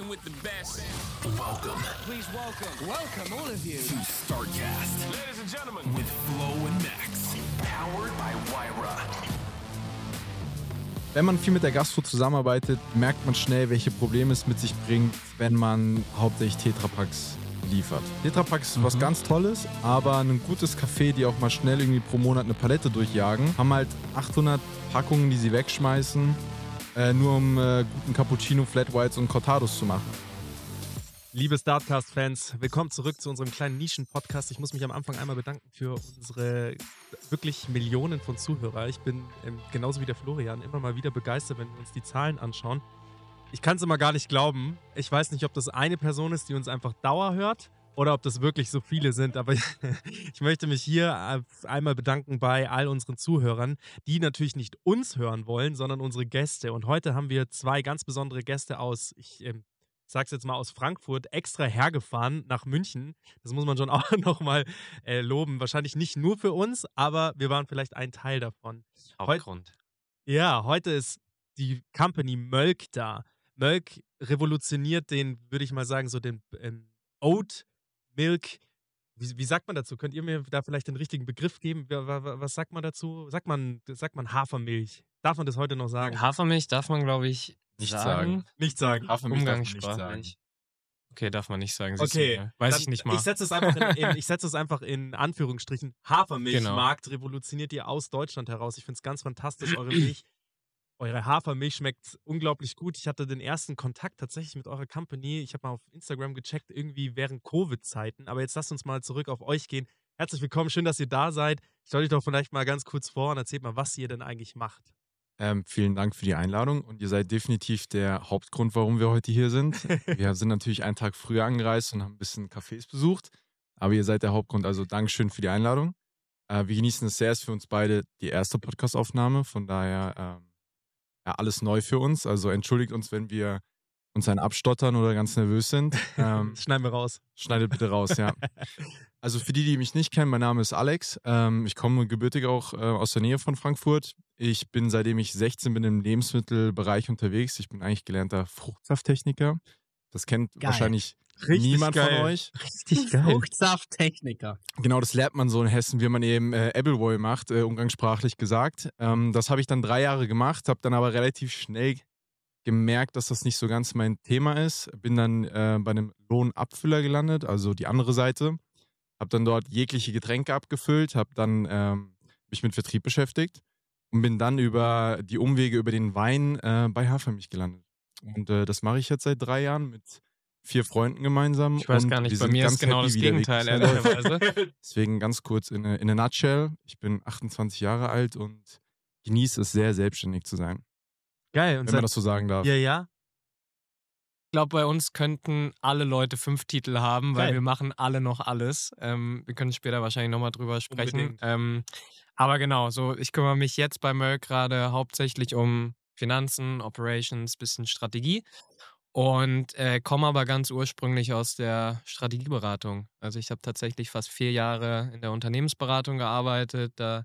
Rocking with the best. Welcome Please welcome. Welcome, all of you. to StarCast Ladies and gentlemen. with Flo and Max. Powered by Wyra. Wenn man viel mit der Gastro zusammenarbeitet, merkt man schnell, welche Probleme es mit sich bringt, wenn man hauptsächlich Tetrapacks liefert. Tetrapacks ist was ganz Tolles, aber ein gutes Café, die auch mal schnell irgendwie pro Monat eine Palette durchjagen, haben halt 800 Packungen, die sie wegschmeißen, äh, nur um äh, guten Cappuccino, Flat Whites und Cortados zu machen. Liebe Startcast-Fans, willkommen zurück zu unserem kleinen Nischen-Podcast. Ich muss mich am Anfang einmal bedanken für unsere wirklich Millionen von Zuhörer. Ich bin ähm, genauso wie der Florian immer mal wieder begeistert, wenn wir uns die Zahlen anschauen. Ich kann es immer gar nicht glauben. Ich weiß nicht, ob das eine Person ist, die uns einfach Dauer hört oder ob das wirklich so viele sind. Aber ich möchte mich hier einmal bedanken bei all unseren Zuhörern, die natürlich nicht uns hören wollen, sondern unsere Gäste. Und heute haben wir zwei ganz besondere Gäste aus, ich ähm, sag's jetzt mal aus Frankfurt, extra hergefahren nach München. Das muss man schon auch nochmal äh, loben. Wahrscheinlich nicht nur für uns, aber wir waren vielleicht ein Teil davon. Hauptgrund. Ja, heute ist die Company Mölk da. Mölk revolutioniert den, würde ich mal sagen, so den ähm, Oat Milk. Wie, wie sagt man dazu? Könnt ihr mir da vielleicht den richtigen Begriff geben? Wa- wa- wa- Was sagt man dazu? Sagt man, sagt man Hafermilch? Darf man das heute noch sagen? Hafermilch darf man, glaube ich, Nicht sagen. sagen. Nicht sagen. Hafermilch darf man nicht Umgangssprachlich. Okay, darf man nicht sagen. siehst Okay, mal. Weiß dann- ich nicht mal. Ich setze es einfach in, in, ich setze es einfach in Anführungsstrichen. Hafermilchmarkt revolutioniert ihr aus Deutschland heraus. Ich finde es ganz fantastisch. Eure Milch, eure Hafermilch schmeckt unglaublich gut. Ich hatte den ersten Kontakt tatsächlich mit eurer Company. Ich habe mal auf Instagram gecheckt, irgendwie während Covid-Zeiten. Aber jetzt lasst uns mal zurück auf euch gehen. Herzlich willkommen, schön, dass ihr da seid. Stellt euch doch vielleicht mal ganz kurz vor und erzählt mal, was ihr denn eigentlich macht. Ähm, vielen Dank für die Einladung und ihr seid definitiv der Hauptgrund, warum wir heute hier sind. wir sind natürlich einen Tag früher angereist und haben ein bisschen Cafés besucht, aber ihr seid der Hauptgrund, also Dankeschön für die Einladung. Äh, wir genießen es sehr, es ist für uns beide die erste Podcastaufnahme, von daher ähm, ja, alles neu für uns. Also entschuldigt uns, wenn wir uns ein abstottern oder ganz nervös sind. Ähm, schneiden wir raus. Schneidet bitte raus, ja. Also für die, die mich nicht kennen, mein Name ist Alex. Ähm, ich komme gebürtig auch äh, aus der Nähe von Frankfurt. Ich bin, seitdem ich 16 bin, im Lebensmittelbereich unterwegs. Ich bin eigentlich gelernter Fruchtsafttechniker. Das kennt Geil. wahrscheinlich Richtig niemand geil. von euch. Richtig geil. Fruchtsafttechniker. Genau, das lernt man so in Hessen, wie man eben äh, Appleboy macht, äh, umgangssprachlich gesagt. Ähm, das habe ich dann drei Jahre gemacht, habe dann aber relativ schnell gemerkt, dass das nicht so ganz mein Thema ist. Bin dann äh, bei einem Lohnabfüller gelandet, also die andere Seite. Habe dann dort jegliche Getränke abgefüllt, habe dann ähm, mich mit Vertrieb beschäftigt und bin dann über die Umwege über den Wein äh, bei Hafermilch gelandet. Und äh, das mache ich jetzt seit drei Jahren mit vier Freunden gemeinsam. Ich weiß und gar nicht, bei mir ist genau das Gegenteil, läuft. ehrlicherweise. Deswegen ganz kurz in a, in a nutshell. Ich bin 28 Jahre alt und genieße es sehr, selbstständig zu sein. Geil. Und Wenn man das so sagen darf. ja, ja. Ich glaube, bei uns könnten alle Leute fünf Titel haben, weil Geil. wir machen alle noch alles. Ähm, wir können später wahrscheinlich nochmal drüber sprechen. Ähm, aber genau, so ich kümmere mich jetzt bei Merck gerade hauptsächlich um Finanzen, Operations, bisschen Strategie und äh, komme aber ganz ursprünglich aus der Strategieberatung. Also ich habe tatsächlich fast vier Jahre in der Unternehmensberatung gearbeitet, da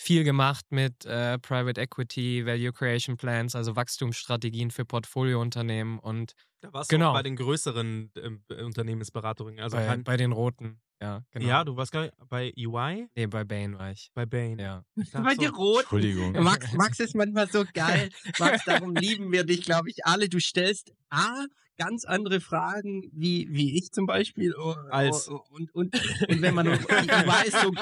viel gemacht mit äh, Private Equity, Value Creation Plans, also Wachstumsstrategien für Portfoliounternehmen und Da warst Genau. du bei den größeren ähm, Unternehmensberatungen. Also bei, kein, bei den Roten. Ja, genau. Ja, du warst gar nicht bei EY? Nee, bei Bain war ich. Bei Bain. Ja. Bei so, dir rot. Entschuldigung. Max, Max ist manchmal so geil. Max, darum lieben wir dich, glaube ich, alle. Du stellst A, ganz andere Fragen, wie, wie ich zum Beispiel. Oh, Als- oh, und, und, und wenn man, EY ist so,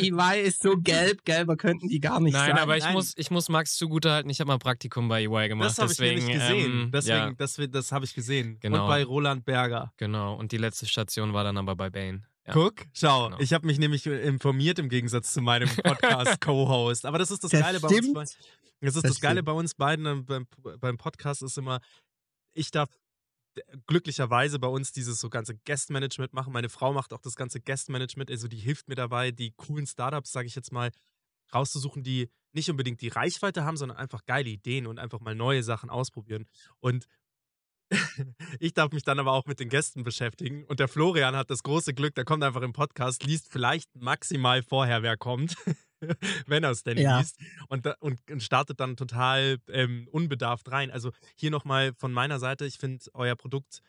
EY ist so gelb, gelber könnten die gar nicht Nein, sein. aber ich nein. muss, ich muss Max zugutehalten, ich habe mal Praktikum bei EY gemacht. Das habe ich deswegen, nämlich gesehen. Ähm, deswegen, ja, das, das habe ich gesehen. Genau. Und bei Roland Berger. genau. Und die letzte Station war dann aber bei Bain. Ja. Guck, schau, Genau. ich habe mich nämlich informiert im Gegensatz zu meinem Podcast-Co-Host. Aber das ist das, Das Geile bei uns. stimmt. bei- Das ist Das das, Geile bei uns beiden beim, beim Podcast ist immer, ich darf glücklicherweise bei uns dieses so ganze Guest-Management machen. Meine Frau macht auch das ganze Guest-Management, also die hilft mir dabei, die coolen Startups, sage ich jetzt mal, rauszusuchen, die nicht unbedingt die Reichweite haben, sondern einfach geile Ideen und einfach mal neue Sachen ausprobieren. Und ich darf mich dann aber auch mit den Gästen beschäftigen. Und der Florian hat das große Glück, der kommt einfach im Podcast, liest vielleicht maximal vorher, wer kommt, wenn er es denn Ja. liest. Und, und, und startet dann total ähm, unbedarft rein. Also hier nochmal von meiner Seite, ich finde euer Produkt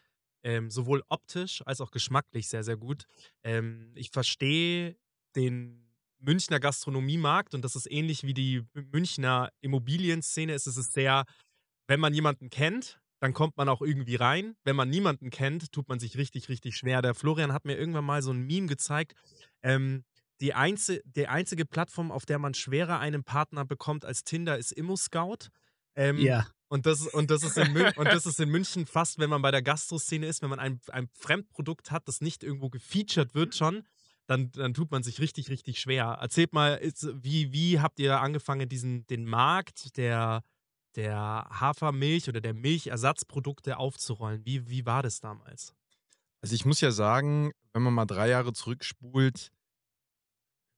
ähm, sowohl optisch als auch geschmacklich sehr, sehr gut. Ähm, ich verstehe den Münchner Gastronomiemarkt und das ist ähnlich wie die Münchner Immobilienszene. Es ist es sehr, wenn man jemanden kennt, dann kommt man auch irgendwie rein. Wenn man niemanden kennt, tut man sich richtig, richtig schwer. Der Florian hat mir irgendwann mal so ein Meme gezeigt. Ähm, die, einzi die einzige Plattform, auf der man schwerer einen Partner bekommt als Tinder, ist ImmoScout. Ähm, Ja. und das, und, das ist in Mün und das ist in München fast, wenn man bei der Gastroszene ist, wenn man ein, ein Fremdprodukt hat, das nicht irgendwo gefeatured wird schon, dann, dann tut man sich richtig, richtig schwer. Erzählt mal, ist, wie, wie habt ihr angefangen, diesen, den Markt der, der Hafermilch oder der Milchersatzprodukte aufzurollen? Wie, wie war das damals? Also ich muss ja sagen, wenn man mal drei Jahre zurückspult,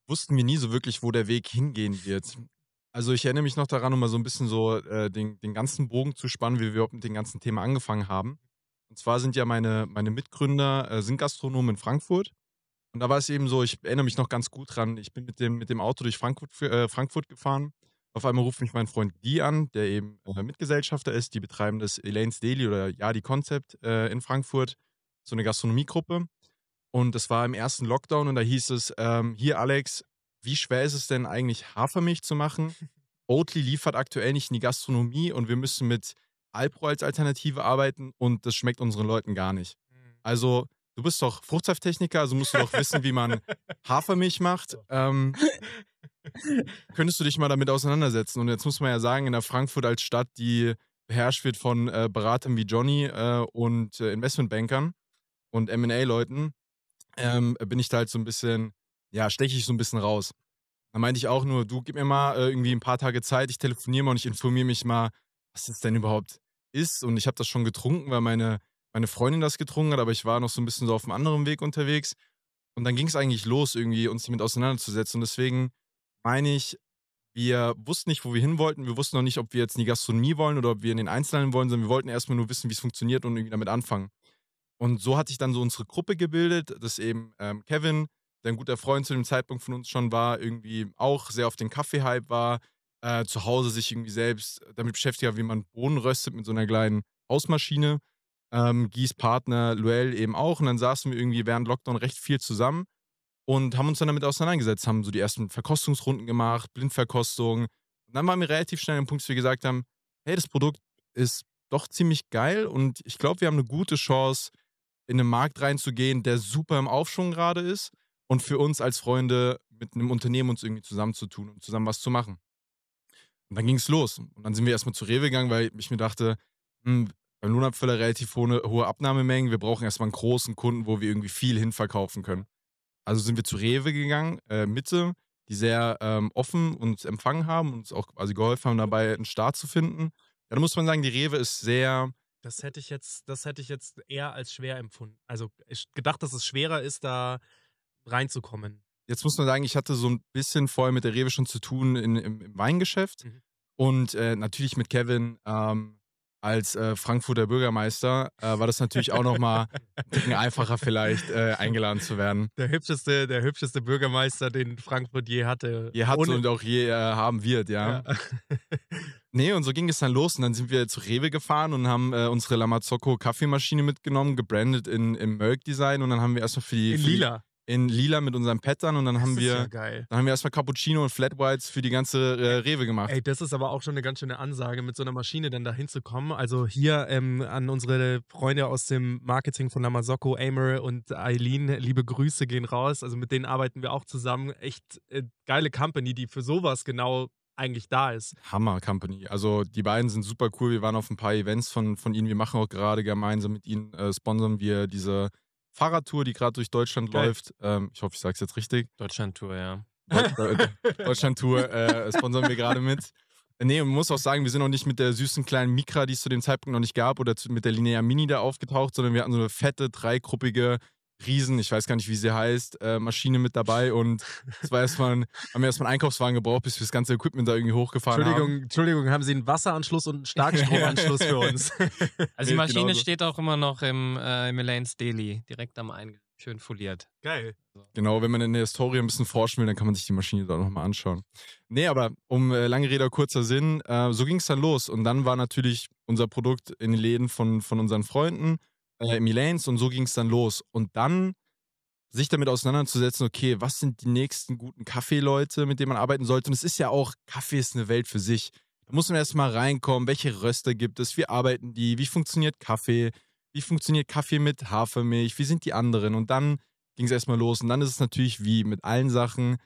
wussten wir nie so wirklich, wo der Weg hingehen wird. Also ich erinnere mich noch daran, um mal so ein bisschen so äh, den, den ganzen Bogen zu spannen, wie wir überhaupt mit dem ganzen Thema angefangen haben. Und zwar sind ja meine, meine Mitgründer äh, sind Gastronomen in Frankfurt. Und da war es eben so, ich erinnere mich noch ganz gut dran, ich bin mit dem, mit dem Auto durch Frankfurt, äh, Frankfurt gefahren. Auf einmal ruft mich mein Freund Guy an, der eben äh, Mitgesellschafter ist. Die betreiben das Elaine's Daily oder Ja, die Concept äh, in Frankfurt. So eine Gastronomiegruppe. Und das war im ersten Lockdown und da hieß es, ähm, hier Alex, wie schwer ist es denn eigentlich Hafermilch zu machen? Oatly liefert aktuell nicht in die Gastronomie und wir müssen mit Alpro als Alternative arbeiten und das schmeckt unseren Leuten gar nicht. Also, du bist doch Fruchtsafttechniker, also musst du doch wissen, wie man Hafermilch macht. Ähm, könntest du dich mal damit auseinandersetzen? Und jetzt muss man ja sagen, in der Frankfurt als Stadt, die beherrscht wird von äh, Beratern wie Johnny äh, und äh, Investmentbankern und M&A-Leuten, ähm, bin ich da halt so ein bisschen, ja, steche ich so ein bisschen raus. Da meinte ich auch nur, du gib mir mal äh, irgendwie ein paar Tage Zeit, ich telefoniere mal und ich informiere mich mal, was das denn überhaupt ist. Und ich habe das schon getrunken, weil meine, meine Freundin das getrunken hat, aber ich war noch so ein bisschen so auf einem anderen Weg unterwegs. Und dann ging es eigentlich los, irgendwie uns damit auseinanderzusetzen. Und deswegen meine ich, wir wussten nicht, wo wir hin wollten. Wir wussten noch nicht, ob wir jetzt in die Gastronomie wollen oder ob wir in den Einzelnen wollen, sondern wir wollten erstmal nur wissen, wie es funktioniert und irgendwie damit anfangen. Und so hatte ich dann so unsere Gruppe gebildet, dass eben ähm, Kevin, der ein guter Freund zu dem Zeitpunkt von uns schon war, irgendwie auch sehr auf den Kaffee-Hype war, äh, zu Hause sich irgendwie selbst damit beschäftigt hat, wie man Bohnen röstet mit so einer kleinen Hausmaschine. Ähm, Gies Partner Luel eben auch. Und dann saßen wir irgendwie während Lockdown recht viel zusammen und haben uns dann damit auseinandergesetzt, haben so die ersten Verkostungsrunden gemacht, Blindverkostung. Und dann waren wir relativ schnell am Punkt, dass wir gesagt haben, hey, das Produkt ist doch ziemlich geil und ich glaube, wir haben eine gute Chance, in einen Markt reinzugehen, der super im Aufschwung gerade ist und für uns als Freunde mit einem Unternehmen uns irgendwie zusammenzutun und zusammen was zu machen. Und dann ging es los. Und dann sind wir erstmal zu Rewe gegangen, weil ich mir dachte, hm, beim Lohnabfüller relativ hohe, hohe Abnahmemengen. Wir brauchen erstmal einen großen Kunden, wo wir irgendwie viel hinverkaufen können. Also sind wir zu Rewe gegangen, äh, Mitte, die sehr ähm, offen uns empfangen haben und uns auch quasi geholfen haben, dabei einen Start zu finden. Ja, da muss man sagen, die Rewe ist sehr, Das hätte ich jetzt, das hätte ich jetzt eher als schwer empfunden. Also ich gedacht, dass es schwerer ist, da reinzukommen. jetzt muss man sagen, ich hatte so ein bisschen vorher mit der Rewe schon zu tun in, im, im Weingeschäft Mhm. und äh, natürlich mit Kevin ähm, als äh, Frankfurter Bürgermeister äh, war das natürlich auch nochmal ein Ticken einfacher vielleicht äh, eingeladen zu werden. Der hübscheste, der hübscheste Bürgermeister, den Frankfurt je hatte. Habt Ohne- und auch je äh, haben wird, ja. ja. Nee, und so ging es dann los und dann sind wir zu Rewe gefahren und haben äh, unsere Lamazocco Kaffeemaschine mitgenommen, gebrandet in, im Merck-Design und dann haben wir erstmal für die... In für die- lila. In lila mit unseren Pattern und dann haben das ist wir... ja geil. Dann haben wir erstmal Cappuccino und Flat Whites für die ganze äh, Rewe gemacht. Ey, das ist aber auch schon eine ganz schöne Ansage, mit so einer Maschine dann da hinzukommen. Also hier ähm, an unsere Freunde aus dem Marketing von Lamazocco, Amer und Eileen, liebe Grüße gehen raus. Also mit denen arbeiten wir auch zusammen. Echt äh, geile Company, die für sowas genau eigentlich da ist. Hammer Company. Also die beiden sind super cool. Wir waren auf ein paar Events von, von ihnen. Wir machen auch gerade gemeinsam mit ihnen, äh, sponsern wir diese Fahrradtour, die gerade durch Deutschland Geil. läuft. Ähm, ich hoffe, ich sage es jetzt richtig. Deutschland-Tour, ja. Deut- Deutschland-Tour äh, sponsern wir gerade mit. Nee, und man muss auch sagen, wir sind noch nicht mit der süßen kleinen Mikra, die es zu dem Zeitpunkt noch nicht gab, oder zu, mit der Linear Mini da aufgetaucht, sondern wir hatten so eine fette, dreigruppige Riesen, ich weiß gar nicht, wie sie heißt, äh, Maschine mit dabei und es war erstmal, ein- haben wir erstmal einen Einkaufswagen gebraucht, bis wir das ganze Equipment da irgendwie hochgefahren Entschuldigung, haben. Entschuldigung, haben Sie einen Wasseranschluss und einen Starkstromanschluss für uns? Also die Maschine genauso. steht auch immer noch im, äh, im Elaine's Daily, direkt am Eingang. Schön foliert. Geil. Genau, wenn man in der Historie ein bisschen forschen will, dann kann man sich die Maschine da nochmal anschauen. Nee, aber um äh, lange Rede, kurzer Sinn, äh, so ging es dann los. Und dann war natürlich unser Produkt in den Läden von, von unseren Freunden äh, im Elaines und so ging es dann los. Und dann sich damit auseinanderzusetzen, okay, was sind die nächsten guten Kaffeeleute, mit denen man arbeiten sollte. Und es ist ja auch, Kaffee ist eine Welt für sich. Da muss man erstmal reinkommen, welche Röster gibt es, wie arbeiten die, wie funktioniert Kaffee, wie funktioniert Kaffee mit Hafermilch, wie sind die anderen. Und dann ging es erstmal los. Und dann ist es natürlich wie mit allen Sachen,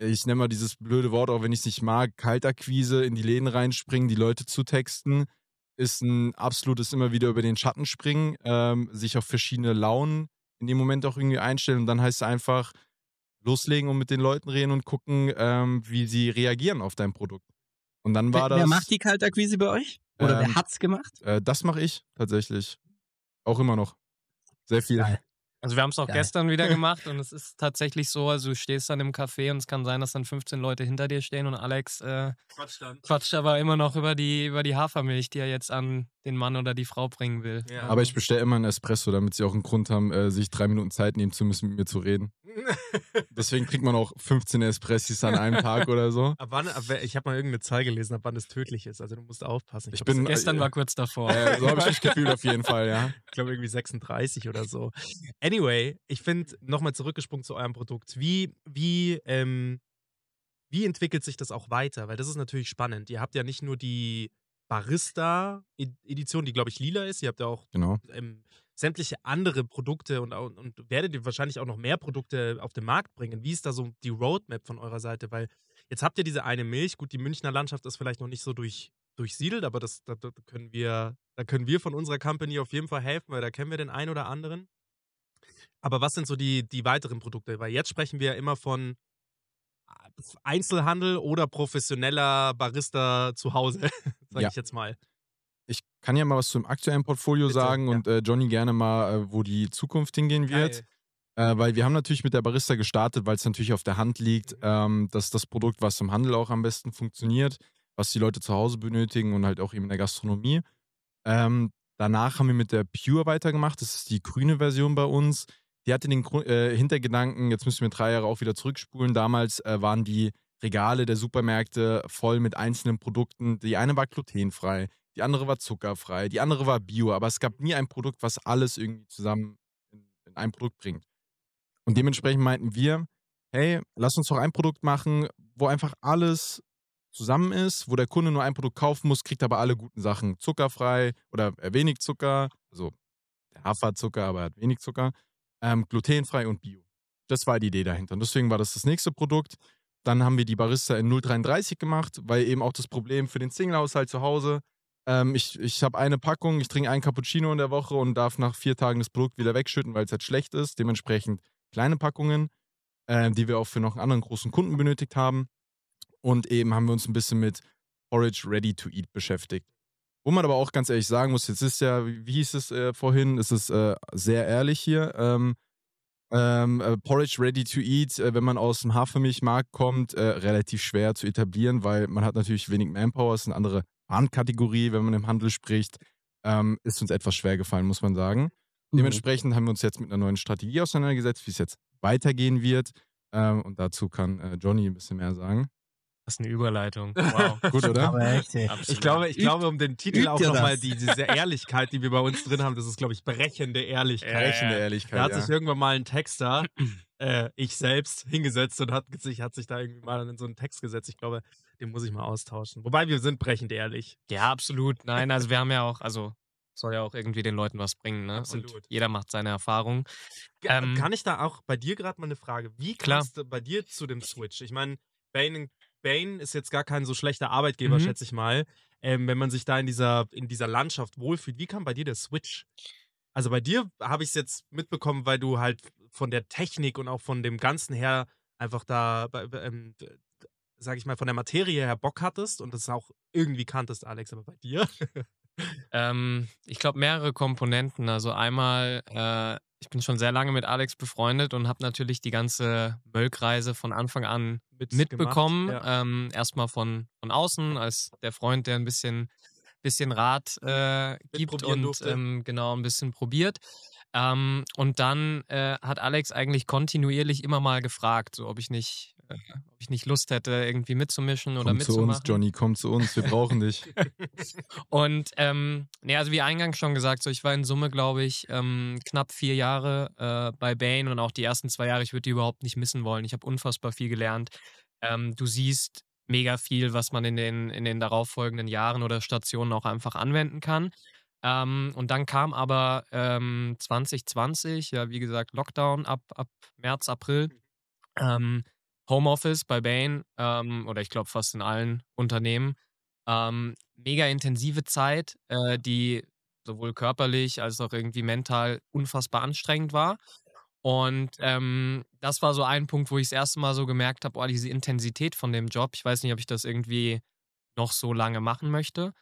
ich nenne mal dieses blöde Wort, auch wenn ich es nicht mag, Kaltakquise, in die Läden reinspringen, die Leute zu texten, ist ein absolutes immer wieder über den Schatten springen, ähm, sich auf verschiedene Launen in dem Moment auch irgendwie einstellen. Und dann heißt es einfach loslegen und mit den Leuten reden und gucken, ähm, wie sie reagieren auf dein Produkt. Und dann war wer, das. wer macht die Kaltakquise bei euch? Oder Ähm, wer hat's gemacht? Äh, das mache ich tatsächlich. Auch immer noch. Sehr viel. Geil. Also wir haben es auch Geil. gestern wieder gemacht und es ist tatsächlich so, also du stehst dann im Café und es kann sein, dass dann 15 Leute hinter dir stehen und Alex äh, Quatsch dann. quatscht aber immer noch über die, über die Hafermilch, die er jetzt an den Mann oder die Frau bringen will. Ja. Aber ich bestelle immer einen Espresso, damit sie auch einen Grund haben, äh, sich drei Minuten Zeit nehmen zu müssen, mit mir zu reden. Deswegen kriegt man auch 15 Espressis an einem Tag oder so. Ab wann, ab, ich habe mal irgendeine Zahl gelesen, ab wann es tödlich ist. Also du musst aufpassen. Ich glaub, bin- es- Gestern äh, war kurz davor. Äh, so habe ich mich gefühlt auf jeden Fall, ja. ich glaube irgendwie 36 oder so. Anyway, ich finde, nochmal zurückgesprungen zu eurem Produkt. Wie, wie, ähm, wie entwickelt sich das auch weiter? Weil das ist natürlich spannend. Ihr habt ja nicht nur die Barista-Edition, die, glaube ich, lila ist. Ihr habt ja auch Genau. ähm, sämtliche andere Produkte und, und werdet ihr wahrscheinlich auch noch mehr Produkte auf den Markt bringen. Wie ist da so die Roadmap von eurer Seite? Weil jetzt habt ihr diese eine Milch. Gut, die Münchner Landschaft ist vielleicht noch nicht so durch, durchsiedelt, aber das, da, da können wir, da können wir von unserer Company auf jeden Fall helfen, weil da kennen wir den einen oder anderen. Aber was sind so die, die weiteren Produkte? Weil jetzt sprechen wir ja immer von Einzelhandel oder professioneller Barista zu Hause, sage Ja. ich jetzt mal. Ich kann ja mal was zum aktuellen Portfolio Bitte, sagen ja. und äh, Johnny gerne mal, äh, wo die Zukunft hingehen wird. Äh, weil wir haben natürlich mit der Barista gestartet, weil es natürlich auf der Hand liegt, Mhm. ähm, dass das Produkt, was im Handel auch am besten funktioniert, was die Leute zu Hause benötigen und halt auch eben in der Gastronomie. Ähm, danach haben wir mit der Pure weitergemacht. Das ist die grüne Version bei uns. Die hatte den Gru- äh, Hintergedanken, jetzt müssen wir drei Jahre auch wieder zurückspulen. Damals äh, waren die Regale der Supermärkte voll mit einzelnen Produkten. Die eine war glutenfrei, die andere war zuckerfrei, die andere war bio, aber es gab nie ein Produkt, was alles irgendwie zusammen in, in ein Produkt bringt. Und dementsprechend meinten wir, hey, lass uns doch ein Produkt machen, wo einfach alles zusammen ist, wo der Kunde nur ein Produkt kaufen muss, kriegt aber alle guten Sachen. Zuckerfrei oder äh, wenig Zucker, also der Hafer Zucker, aber er hat wenig Zucker, ähm, glutenfrei und bio. Das war die Idee dahinter. Und deswegen war das das nächste Produkt. Dann haben wir die Barista in 033 gemacht, weil eben auch das Problem für den Single-Haushalt zu Hause, ähm, ich, ich habe eine Packung, ich trinke einen Cappuccino in der Woche und darf nach vier Tagen das Produkt wieder wegschütten, weil es halt schlecht ist. Dementsprechend kleine Packungen, äh, die wir auch für noch einen anderen großen Kunden benötigt haben. Und eben haben wir uns ein bisschen mit Porridge Ready to Eat beschäftigt. Wo man aber auch ganz ehrlich sagen muss, jetzt ist ja, wie hieß es äh, vorhin, es ist äh, sehr ehrlich hier. Ähm, ähm, äh, Porridge Ready to Eat, äh, wenn man aus dem Hafermilchmarkt kommt, äh, relativ schwer zu etablieren, weil man hat natürlich wenig Manpower, ist eine andere Warenkategorie, wenn man im Handel spricht. Ähm, ist uns etwas schwer gefallen, muss man sagen. Mhm. Dementsprechend haben wir uns jetzt mit einer neuen Strategie auseinandergesetzt, wie es jetzt weitergehen wird. Ähm, und dazu kann äh, Johnny ein bisschen mehr sagen. Das ist eine Überleitung. Wow. Gut, oder? Aber echt, ey. Ich glaube, ich Übt- glaube, um den Titel übt auch nochmal, die, diese Ehrlichkeit, die wir bei uns drin haben, das ist, glaube ich, brechende Ehrlichkeit. Brechende Da Ehrlichkeit. hat ja. sich irgendwann mal ein Texter, äh, ich selbst, hingesetzt und hat sich, hat sich da irgendwie mal in so einen Text gesetzt. Ich glaube, den muss ich mal austauschen. Wobei wir sind brechend ehrlich. Ja, absolut. Nein, also wir haben ja auch, also soll ja auch irgendwie den Leuten was bringen, ne? Absolut. Und jeder macht seine Erfahrung. Ähm, Kann ich da auch bei dir gerade mal eine Frage? Wie Klar. kamst du bei dir zu dem Switch? Ich meine, Bain, Bain ist jetzt gar kein so schlechter Arbeitgeber, Mhm. schätze ich mal. Ähm, wenn man sich da in dieser, in dieser Landschaft wohlfühlt, wie kam bei dir der Switch? Also bei dir habe ich es jetzt mitbekommen, weil du halt von der Technik und auch von dem Ganzen her einfach da, ähm, sag ich mal, von der Materie her Bock hattest und das auch irgendwie kanntest, Alex, aber bei dir? Ähm, ich glaube, mehrere Komponenten. Also einmal, äh, ich bin schon sehr lange mit Alex befreundet und habe natürlich die ganze Mölkreise von Anfang an Mitgemacht, mitbekommen. ja. Ähm, Erstmal von, von außen, als der Freund, der ein bisschen, bisschen Rat äh, gibt und ähm, genau ein bisschen probiert. Ähm, und dann äh, hat Alex eigentlich kontinuierlich immer mal gefragt, so ob ich nicht, äh, ob ich nicht Lust hätte, irgendwie mitzumischen oder Komm zu mitzumachen. uns, Johnny, komm zu uns, wir brauchen dich. Und ähm, nee, also wie eingangs schon gesagt, so ich war in Summe, glaube ich, ähm, knapp vier Jahre äh, bei Bane und auch die ersten zwei Jahre, ich würde die überhaupt nicht missen wollen. Ich habe unfassbar viel gelernt. Ähm, du siehst mega viel, was man in den, in den darauffolgenden Jahren oder Stationen auch einfach anwenden kann. Ähm, und dann kam aber ähm, 2020, ja, wie gesagt, Lockdown ab, ab März, April. Ähm, Homeoffice bei Bain ähm, oder ich glaube fast in allen Unternehmen. Ähm, mega intensive Zeit, äh, die sowohl körperlich als auch irgendwie mental unfassbar anstrengend war. Und ähm, das war so ein Punkt, wo ich das erste Mal so gemerkt habe, oh, diese Intensität von dem Job. Ich weiß nicht, ob ich das irgendwie noch so lange machen möchte.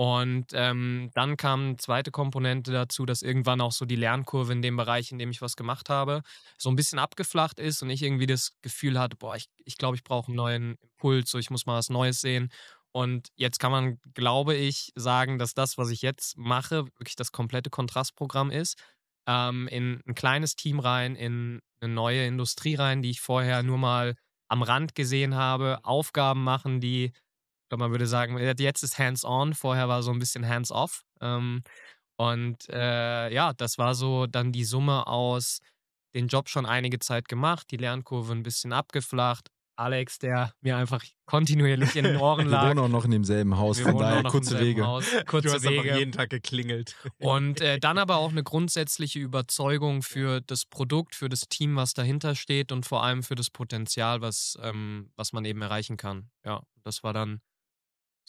Und ähm, dann kam eine zweite Komponente dazu, dass irgendwann auch so die Lernkurve in dem Bereich, in dem ich was gemacht habe, so ein bisschen abgeflacht ist und ich irgendwie das Gefühl hatte, boah, ich glaube, ich, glaub, ich brauche einen neuen Impuls, so ich muss mal was Neues sehen. Und jetzt kann man, glaube ich, sagen, dass das, was ich jetzt mache, wirklich das komplette Kontrastprogramm ist. Ähm, in ein kleines Team rein, in eine neue Industrie rein, die ich vorher nur mal am Rand gesehen habe, Aufgaben machen, die, ich glaube, man würde sagen, jetzt ist hands-on, vorher war so ein bisschen hands-off. Ähm, und äh, ja, das war so dann die Summe aus den Job schon einige Zeit gemacht, die Lernkurve ein bisschen abgeflacht. Alex, der mir einfach kontinuierlich in den Ohren Wir lag. wohnen auch noch in demselben Haus, Wir von daher kurze Wege. Haus, du kurze hast einfach Wege. jeden Tag geklingelt. Und äh, dann aber auch eine grundsätzliche Überzeugung für das Produkt, für das Team, was dahinter steht und vor allem für das Potenzial, was, ähm, was man eben erreichen kann. Ja, das war dann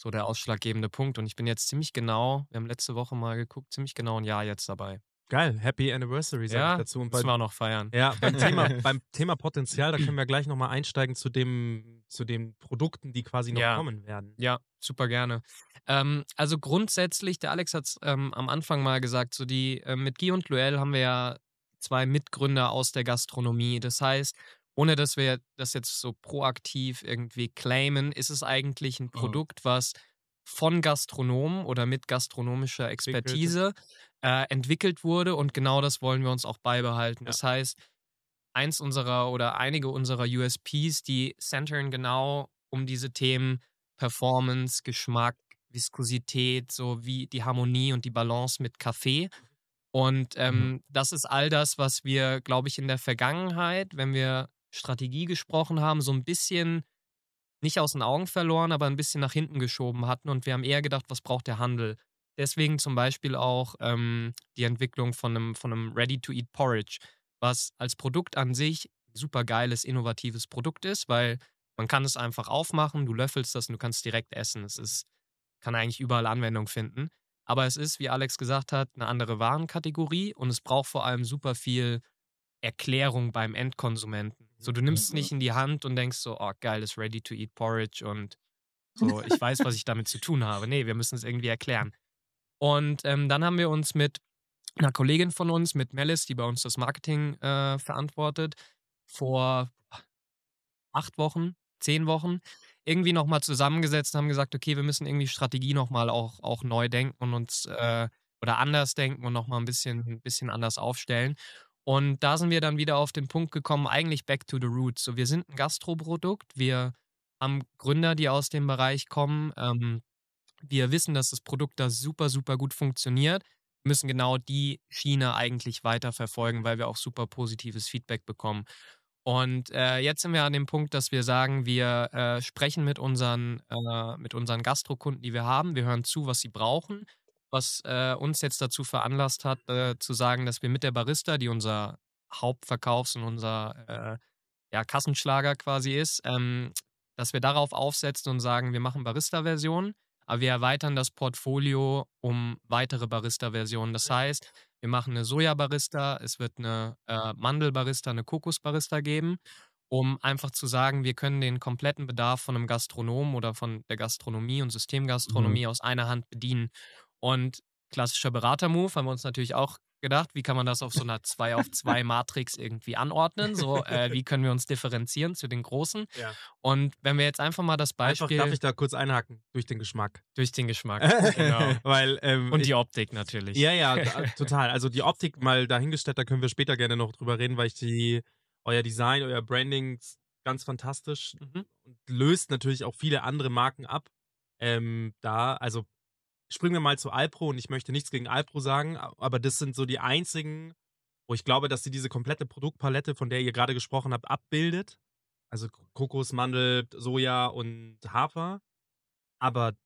so der ausschlaggebende Punkt. Und ich bin jetzt ziemlich genau, wir haben letzte Woche mal geguckt, ziemlich genau ein Jahr jetzt dabei. Geil, Happy Anniversary sag ja, ich dazu. Und bei, müssen wir auch noch feiern. ja, beim Thema, beim Thema Potenzial, da können wir gleich nochmal einsteigen zu dem, zu den Produkten, die quasi noch Ja. kommen werden. Ja, super gerne. Ähm, also grundsätzlich, der Alex hat es ähm, am Anfang mal gesagt, so die äh, mit Guy und Luel haben wir ja zwei Mitgründer aus der Gastronomie. Das heißt, ohne dass wir das jetzt so proaktiv irgendwie claimen, ist es eigentlich ein Produkt, was von Gastronomen oder mit gastronomischer Expertise äh, entwickelt wurde und genau das wollen wir uns auch beibehalten. Das heißt, eins unserer oder einige unserer USPs, die centern genau um diese Themen Performance, Geschmack, Viskosität, so wie die Harmonie und die Balance mit Kaffee. Und ähm, das ist all das, was wir, glaube ich, in der Vergangenheit, wenn wir Strategie gesprochen haben, so ein bisschen nicht aus den Augen verloren, aber ein bisschen nach hinten geschoben hatten. Und wir haben eher gedacht, was braucht der Handel? Deswegen zum Beispiel auch ähm, die Entwicklung von einem, von einem Ready-to-Eat Porridge, was als Produkt an sich super geiles, innovatives Produkt ist, weil man kann es einfach aufmachen, du löffelst das und du kannst direkt essen. Es ist, kann eigentlich überall Anwendung finden. Aber es ist, wie Alex gesagt hat, eine andere Warenkategorie und es braucht vor allem super viel Erklärung beim Endkonsumenten. So, du nimmst es nicht in die Hand und denkst so, oh, geiles Ready-to-Eat Porridge und so, ich weiß, was ich damit zu tun habe. Nee, wir müssen es irgendwie erklären. Und ähm, dann haben wir uns mit einer Kollegin von uns, mit Melis, die bei uns das Marketing äh, verantwortet, vor acht Wochen, zehn Wochen, irgendwie nochmal zusammengesetzt und haben gesagt, okay, wir müssen irgendwie Strategie nochmal auch, auch neu denken und uns äh, oder anders denken und nochmal ein bisschen, ein bisschen anders aufstellen. Und da sind wir dann wieder auf den Punkt gekommen, eigentlich back to the roots. So, wir sind ein Gastroprodukt, wir haben Gründer, die aus dem Bereich kommen. Ähm, wir wissen, dass das Produkt da super, super gut funktioniert. Wir müssen genau die Schiene eigentlich weiter verfolgen, weil wir auch super positives Feedback bekommen. Und äh, jetzt sind wir an dem Punkt, dass wir sagen, wir äh, sprechen mit unseren, äh, mit unseren Gastrokunden, die wir haben. Wir hören zu, was sie brauchen, was äh, uns jetzt dazu veranlasst hat, äh, zu sagen, dass wir mit der Barista, die unser Hauptverkaufs- und unser äh, ja, Kassenschlager quasi ist, ähm, dass wir darauf aufsetzen und sagen, wir machen Barista-Versionen, aber wir erweitern das Portfolio um weitere Barista-Versionen. Das heißt, wir machen eine Soja-Barista, es wird eine äh, Mandel-Barista, eine Kokos-Barista geben, um einfach zu sagen, wir können den kompletten Bedarf von einem Gastronomen oder von der Gastronomie und Systemgastronomie aus einer Hand bedienen. Und klassischer Berater-Move haben wir uns natürlich auch gedacht, wie kann man das auf so einer 2 auf 2 Matrix irgendwie anordnen? So, äh, wie können wir uns differenzieren zu den Großen? Ja. Und wenn wir jetzt einfach mal das Einfach, Beispiel darf ich da kurz einhaken? Durch den Geschmack. durch den Geschmack, genau. Weil, ähm, Und die Optik natürlich. Ja, ja, da, total. Also die Optik mal dahingestellt, da können wir später gerne noch drüber reden, weil ich die, euer Design, euer Branding ist ganz fantastisch Mhm. und löst natürlich auch viele andere Marken ab. Ähm, da, also springen wir mal zu Alpro und ich möchte nichts gegen Alpro sagen, aber das sind so die einzigen, wo ich glaube, dass sie diese komplette Produktpalette, von der ihr gerade gesprochen habt, abbildet. Also Kokos, Mandel, Soja und Hafer. Aber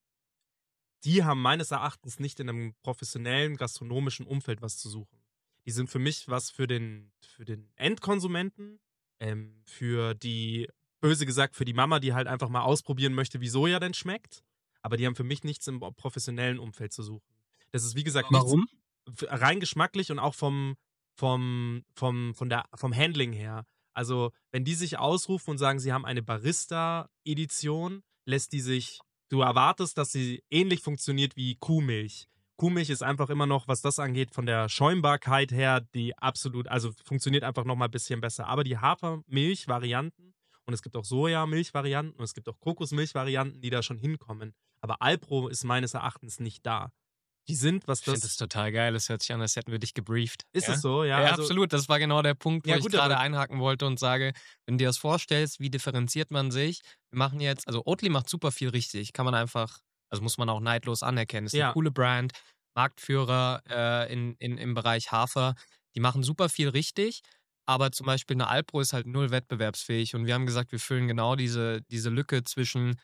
die haben meines Erachtens nicht in einem professionellen gastronomischen Umfeld was zu suchen. Die sind für mich was für den, für den Endkonsumenten, ähm, für die, böse gesagt, für die Mama, die halt einfach mal ausprobieren möchte, wie Soja denn schmeckt. Aber die haben für mich nichts im professionellen Umfeld zu suchen. Das ist, wie gesagt, nichts- Warum? f- rein geschmacklich und auch vom, vom, vom, von der, vom Handling her. Also, wenn die sich ausrufen und sagen, sie haben eine Barista-Edition, lässt die sich, du erwartest, dass sie ähnlich funktioniert wie Kuhmilch. Kuhmilch ist einfach immer noch, was das angeht, von der Schäumbarkeit her, die absolut, also funktioniert einfach noch mal ein bisschen besser. Aber die Hafermilch-Varianten und es gibt auch Sojamilch-Varianten und es gibt auch Kokosmilch-Varianten, die da schon hinkommen. Aber Alpro ist meines Erachtens nicht da. Die sind, was Ich finde das. das total geil. Es hört sich an, als hätten wir dich gebrieft. Ist ja? es so? Ja, Ja, also, absolut. Das war genau der Punkt, wo Ja, ich gut, gerade aber- einhaken wollte und sage, wenn du dir das vorstellst, wie differenziert man sich? Wir machen jetzt, also Oatly macht super viel richtig. Kann man einfach, also muss man auch neidlos anerkennen. Ist Ja. eine coole Brand, Marktführer äh, in, in, im Bereich Hafer. Die machen super viel richtig. Aber zum Beispiel eine Alpro ist halt null wettbewerbsfähig. Und wir haben gesagt, wir füllen genau diese, diese Lücke zwischen,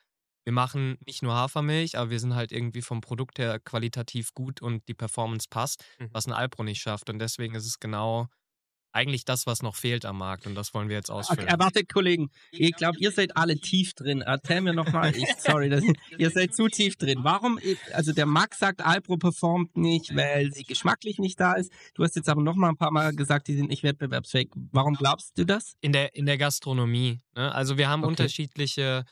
wir machen nicht nur Hafermilch, aber wir sind halt irgendwie vom Produkt her qualitativ gut und die Performance passt, Mhm. was eine Alpro nicht schafft. Und deswegen ist es genau eigentlich das, was noch fehlt am Markt. Und das wollen wir jetzt Okay, ausfüllen. äh, wartet, Kollegen. Ich glaube, ihr seid alle tief drin. Erzähl mir nochmal. Sorry, das, ihr seid zu tief drin. Warum, also der Max sagt, Alpro performt nicht, weil sie geschmacklich nicht da ist. Du hast jetzt aber nochmal ein paar Mal gesagt, die sind nicht wettbewerbsfähig. Warum glaubst du das? in der, in der Gastronomie. Ne? Also wir haben Okay. unterschiedliche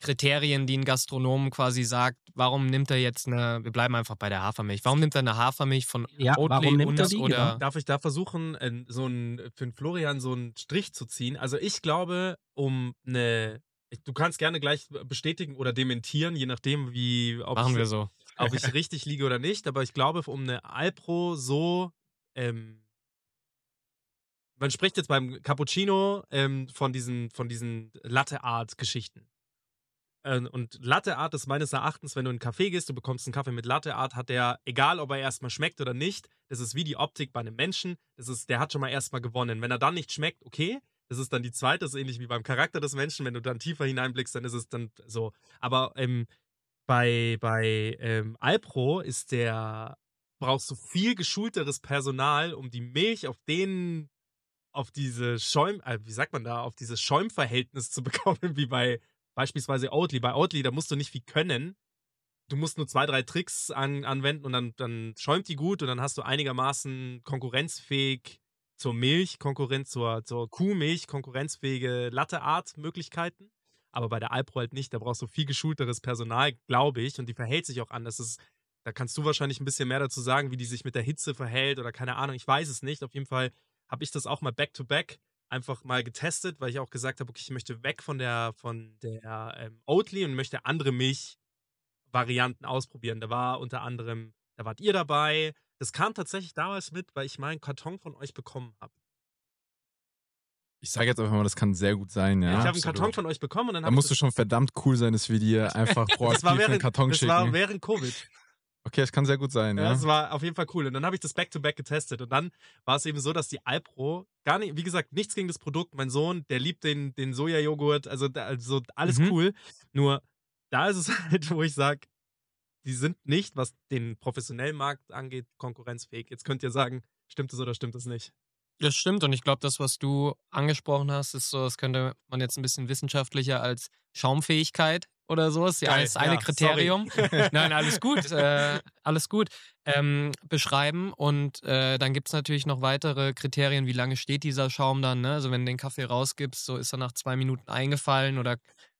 Kriterien, die ein Gastronom quasi sagt, warum nimmt er jetzt eine, wir bleiben einfach bei der Hafermilch, warum nimmt er eine Hafermilch von Ja, Oatly warum nimmt er und die? oder Genau. Darf ich da versuchen, äh, so ein, für den Florian so einen Strich zu ziehen? Also ich glaube, um eine, du kannst gerne gleich bestätigen oder dementieren, je nachdem, wie, ob, machen ich, wir so. ob ich richtig liege oder nicht, aber ich glaube, um eine Alpro so, ähm, man spricht jetzt beim Cappuccino ähm, von diesen, von diesen Latte-Art-Geschichten. Ähm, Und Latte Art ist meines Erachtens, wenn du in einen Café gehst, du bekommst einen Kaffee mit Latte Art, hat der, egal ob er erstmal schmeckt oder nicht, das ist wie die Optik bei einem Menschen, das ist, der hat schon mal erstmal gewonnen. Wenn er dann nicht schmeckt, okay, das ist dann die zweite, das ist ähnlich wie beim Charakter des Menschen, wenn du dann tiefer hineinblickst, dann ist es dann so. Aber ähm, bei, bei ähm, Alpro ist der, brauchst du viel geschulteres Personal, um die Milch auf den, auf diese Schäum, äh, wie sagt man da, auf dieses Schäumverhältnis zu bekommen, wie bei beispielsweise Oatly. Bei Oatly, da musst du nicht viel können. Du musst nur zwei, drei Tricks an, anwenden und dann, dann schäumt die gut und dann hast du einigermaßen konkurrenzfähig zur Milch, Konkurrenz, zur, zur Kuhmilch, konkurrenzfähige Latte-Art-Möglichkeiten. Aber bei der Alpro halt nicht. Da brauchst du viel geschulteres Personal, glaube ich. Und die verhält sich auch anders. Das ist, da kannst du wahrscheinlich ein bisschen mehr dazu sagen, wie die sich mit der Hitze verhält oder keine Ahnung. Ich weiß es nicht. Auf jeden Fall habe ich das auch mal back-to-back einfach mal getestet, weil ich auch gesagt habe, okay, ich möchte weg von der, von der ähm, Oatly und möchte andere Milchvarianten ausprobieren. Da war unter anderem, da wart ihr dabei. Das kam tatsächlich damals mit, weil ich mal einen Karton von euch bekommen habe. Ich sage jetzt einfach mal, das kann sehr gut sein, ja. ich habe einen. Karton von euch bekommen und dann Da musst du schon verdammt cool sein, dass wir dir einfach das, das proaktiv einen Karton das schicken. war während Covid. Okay, das kann sehr gut sein, Ja, ja. das war auf jeden Fall cool. Und dann habe ich das Back-to-Back getestet. Und dann war es eben so, dass die Alpro gar nicht, wie gesagt, nichts gegen das Produkt. Mein Sohn, der liebt den, den Sojajoghurt, also, also alles Mhm. cool. Nur da ist es halt, wo ich sage, die sind nicht, was den professionellen Markt angeht, konkurrenzfähig. Jetzt könnt ihr sagen, stimmt es oder stimmt es nicht? Das stimmt und ich glaube, das, was du angesprochen hast, ist so, das könnte man jetzt ein bisschen wissenschaftlicher als Schaumfähigkeit oder so ist ja Geil, das eine ja, Kriterium. Nein, alles gut, äh, alles gut. Ähm, beschreiben und äh, dann gibt es natürlich noch weitere Kriterien, wie lange steht dieser Schaum dann. Ne? Also wenn du den Kaffee rausgibst, so ist er nach zwei Minuten eingefallen oder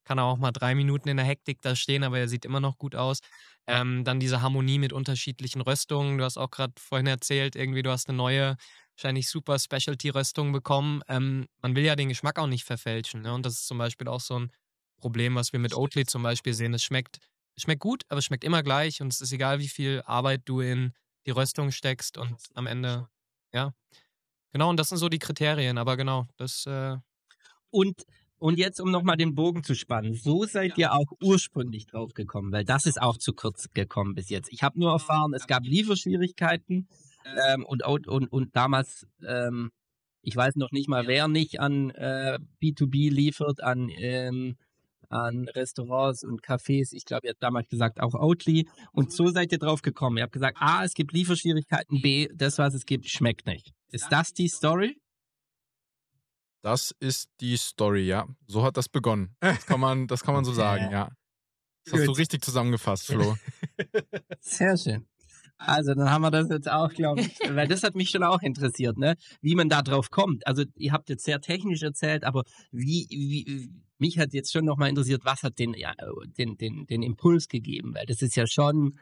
kann er auch mal drei Minuten in der Hektik da stehen, aber er sieht immer noch gut aus. Ähm, dann diese Harmonie mit unterschiedlichen Röstungen. Du hast auch gerade vorhin erzählt, irgendwie du hast eine neue, wahrscheinlich super Specialty-Röstung bekommen. Ähm, man will ja den Geschmack auch nicht verfälschen. Ne? Und das ist zum Beispiel auch so ein Problem, was wir mit Oatly zum Beispiel sehen. Es schmeckt, es schmeckt gut, aber es schmeckt immer gleich und es ist egal, wie viel Arbeit du in die Röstung steckst und am Ende, ja. Genau, und das sind so die Kriterien, aber genau, das. Äh, Und, und jetzt, um nochmal den Bogen zu spannen, so seid ihr auch ursprünglich drauf gekommen, weil das ist auch zu kurz gekommen bis jetzt. Ich habe nur erfahren, es gab Lieferschwierigkeiten ähm, und, und, und, und damals, ähm, ich weiß noch nicht mal, wer nicht an äh, B2B liefert, an, ähm, an Restaurants und Cafés. Ich glaube, ihr habt damals gesagt, auch Oatly. Und so seid ihr drauf gekommen. Ihr habt gesagt, A, es gibt Lieferschwierigkeiten, B, das, was es gibt, schmeckt nicht. Ist das die Story? Das ist die Story, ja. So hat das begonnen. Das kann man, das kann man so sagen, ja. Das hast du Gut. richtig zusammengefasst, Flo. Sehr schön. Also, dann haben wir das jetzt auch, glaube ich, weil das hat mich schon auch interessiert, ne? Wie man da drauf kommt. Also, ihr habt jetzt sehr technisch erzählt, aber wie, wie mich hat jetzt schon nochmal interessiert, was hat den, ja, den, den, den Impuls gegeben? Weil das ist ja schon,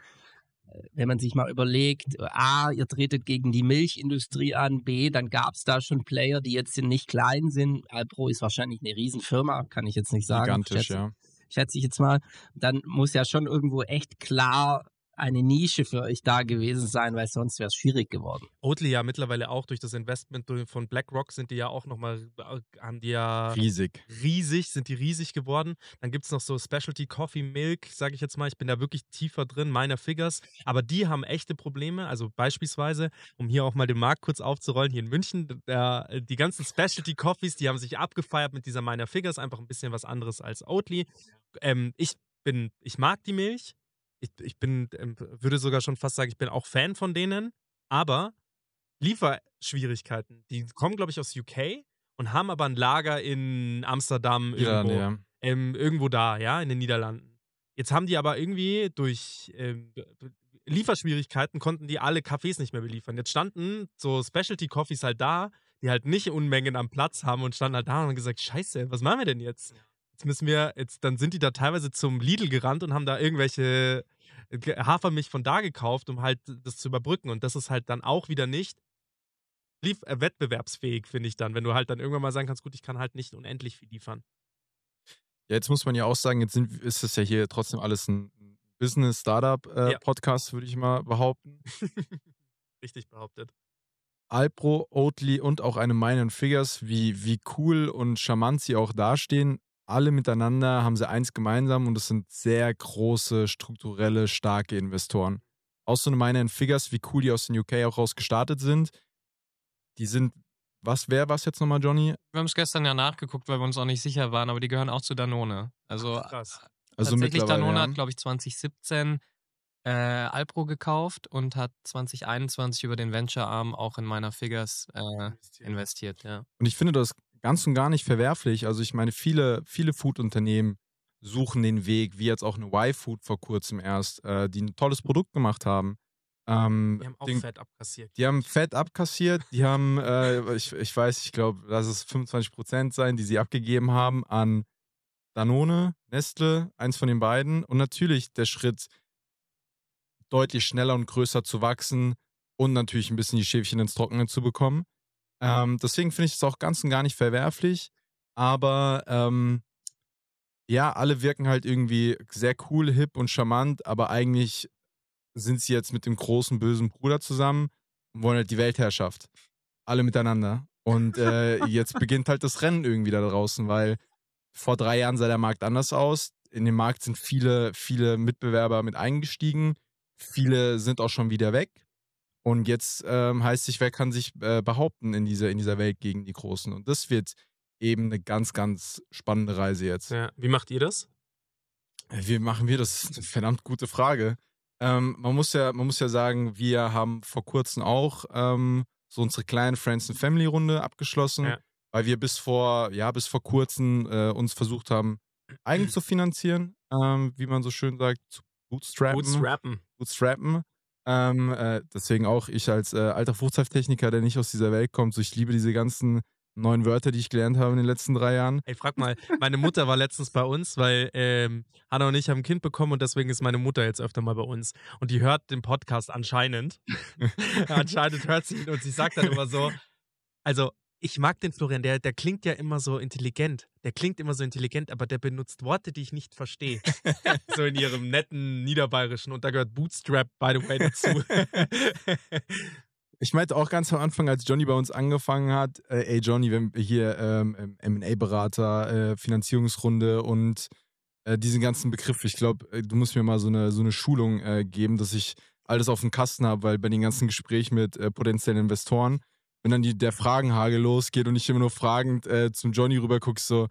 äh, wenn man sich mal überlegt, A, ihr tretet gegen die Milchindustrie an, B, dann gab es da schon Player, die jetzt nicht klein sind. Alpro ist wahrscheinlich eine Riesenfirma, kann ich jetzt nicht sagen. Gigantisch, schätze, ja. schätze ich jetzt mal. Dann muss ja schon irgendwo echt klar eine Nische für euch da gewesen sein, weil sonst wäre es schwierig geworden. Oatly ja mittlerweile auch durch das Investment von BlackRock sind die ja auch nochmal, haben die ja Riesig. riesig, sind die riesig geworden. Dann gibt es noch so Specialty Coffee Milk, sage ich jetzt mal. Ich bin da wirklich tiefer drin, meiner Figures. Aber die haben echte Probleme. Also beispielsweise, um hier auch mal den Markt kurz aufzurollen, hier in München, der, die ganzen Specialty Coffees, die haben sich abgefeiert mit dieser meiner Figures. Einfach ein bisschen was anderes als Oatly. Ähm, ich bin, ich mag die Milch. Ich, ich bin, ähm, würde sogar schon fast sagen, ich bin auch Fan von denen. Aber Lieferschwierigkeiten, die kommen, glaube ich, aus UK und haben aber ein Lager in Amsterdam Ja, irgendwo, ja. ähm, irgendwo da, ja, in den Niederlanden. Jetzt haben die aber irgendwie durch ähm, Lieferschwierigkeiten konnten die alle Cafés nicht mehr beliefern. Jetzt standen so Specialty Coffees halt da, die halt nicht Unmengen am Platz haben und standen halt da und haben gesagt, scheiße, was machen wir denn jetzt? Jetzt müssen wir, jetzt, dann sind die da teilweise zum Lidl gerannt und haben da irgendwelche Ge- Hafermilch von da gekauft, um halt das zu überbrücken. Und das ist halt dann auch wieder nicht lief äh, wettbewerbsfähig, finde ich dann, wenn du halt dann irgendwann mal sagen kannst, gut, ich kann halt nicht unendlich viel liefern. Ja, jetzt muss man ja auch sagen, jetzt sind, ist es ja hier trotzdem alles ein Ja. Business-Startup-Podcast, würde ich mal behaupten. Richtig behauptet. Alpro, Oatly und auch eine Mine Figures, wie, wie cool und charmant sie auch dastehen, alle miteinander haben sie eins gemeinsam und es sind sehr große, strukturelle, starke Investoren. Auch so eine Mine Figures, wie cool die aus den UK auch raus gestartet sind. Die sind, was wäre was jetzt nochmal, Johnny? wir haben es gestern ja nachgeguckt, weil wir uns auch nicht sicher waren, aber die gehören auch zu Danone. Also Krass. Also tatsächlich, Danone ja. hat, glaube ich, 2017 äh, Alpro gekauft und hat 2021 über den Venture-Arm auch in meiner Figures äh, investiert, ja. Und ich finde das ganz und gar nicht verwerflich. Also ich meine, viele, viele Food-Unternehmen suchen den Weg, wie jetzt auch eine Y-Food vor kurzem erst, äh, die ein tolles Produkt gemacht haben. Ähm, Die haben auch den, Fett abkassiert. die haben Fett abkassiert, die haben, äh, ich, ich weiß, ich glaube, lass es 25% sein, die sie abgegeben haben an Danone, Nestle, eins von den beiden. Und natürlich der Schritt, deutlich schneller und größer zu wachsen und natürlich ein bisschen die Schäfchen ins Trockene zu bekommen. Ähm, deswegen finde ich es auch ganz und gar nicht verwerflich. Aber ähm, ja, alle wirken halt irgendwie sehr cool, hip und charmant, aber eigentlich sind sie jetzt mit dem großen bösen Bruder zusammen und wollen halt die Weltherrschaft. Alle miteinander. Und äh, jetzt beginnt halt das Rennen irgendwie da draußen, weil vor drei Jahren sah der Markt anders aus. In den Markt sind viele, viele Mitbewerber mit eingestiegen. Viele sind auch schon wieder weg. Und jetzt ähm, heißt sich, wer kann sich äh, behaupten in dieser, in dieser Welt gegen die Großen. Und das wird eben eine ganz, ganz spannende Reise jetzt. Ja. Wie macht ihr das? Wie machen wir das? Das ist eine verdammt gute Frage. Ähm, man, muss ja, man muss ja sagen, wir haben vor kurzem auch ähm, so unsere kleine Friends and Family Runde abgeschlossen, Ja. weil wir bis vor, ja, bis vor kurzem äh, uns versucht haben, eigen zu finanzieren, ähm, wie man so schön sagt, zu bootstrappen. Bootstrappen. bootstrappen. Ähm, äh, deswegen auch ich als äh, alter Fruchtzeittechniker, der nicht aus dieser Welt kommt, so ich liebe diese ganzen neuen Wörter, die ich gelernt habe in den letzten drei Jahren. Ey, frag mal, meine Mutter war letztens bei uns, weil ähm, Hanna und ich haben ein Kind bekommen und deswegen ist meine Mutter jetzt öfter mal bei uns. Und die hört den Podcast anscheinend. anscheinend hört sie ihn und sie sagt dann immer so, also ich mag den Florian, der, der klingt ja immer so intelligent. Der klingt immer so intelligent, aber der benutzt Worte, die ich nicht verstehe. so in ihrem netten Niederbayerischen. Und da gehört Bootstrap, by the way, dazu. Ich meinte auch ganz am Anfang, als Johnny bei uns angefangen hat, äh, ey Johnny, wenn wir hier ähm, M&A-Berater, äh, Finanzierungsrunde und äh, diesen ganzen Begriff, ich glaube, äh, du musst mir mal so eine, so eine Schulung äh, geben, dass ich alles auf dem Kasten habe, weil bei den ganzen Gesprächen mit äh, potenziellen Investoren, wenn dann die, der Fragenhagel losgeht und ich immer nur fragend äh, zum Johnny rüber gucke, so,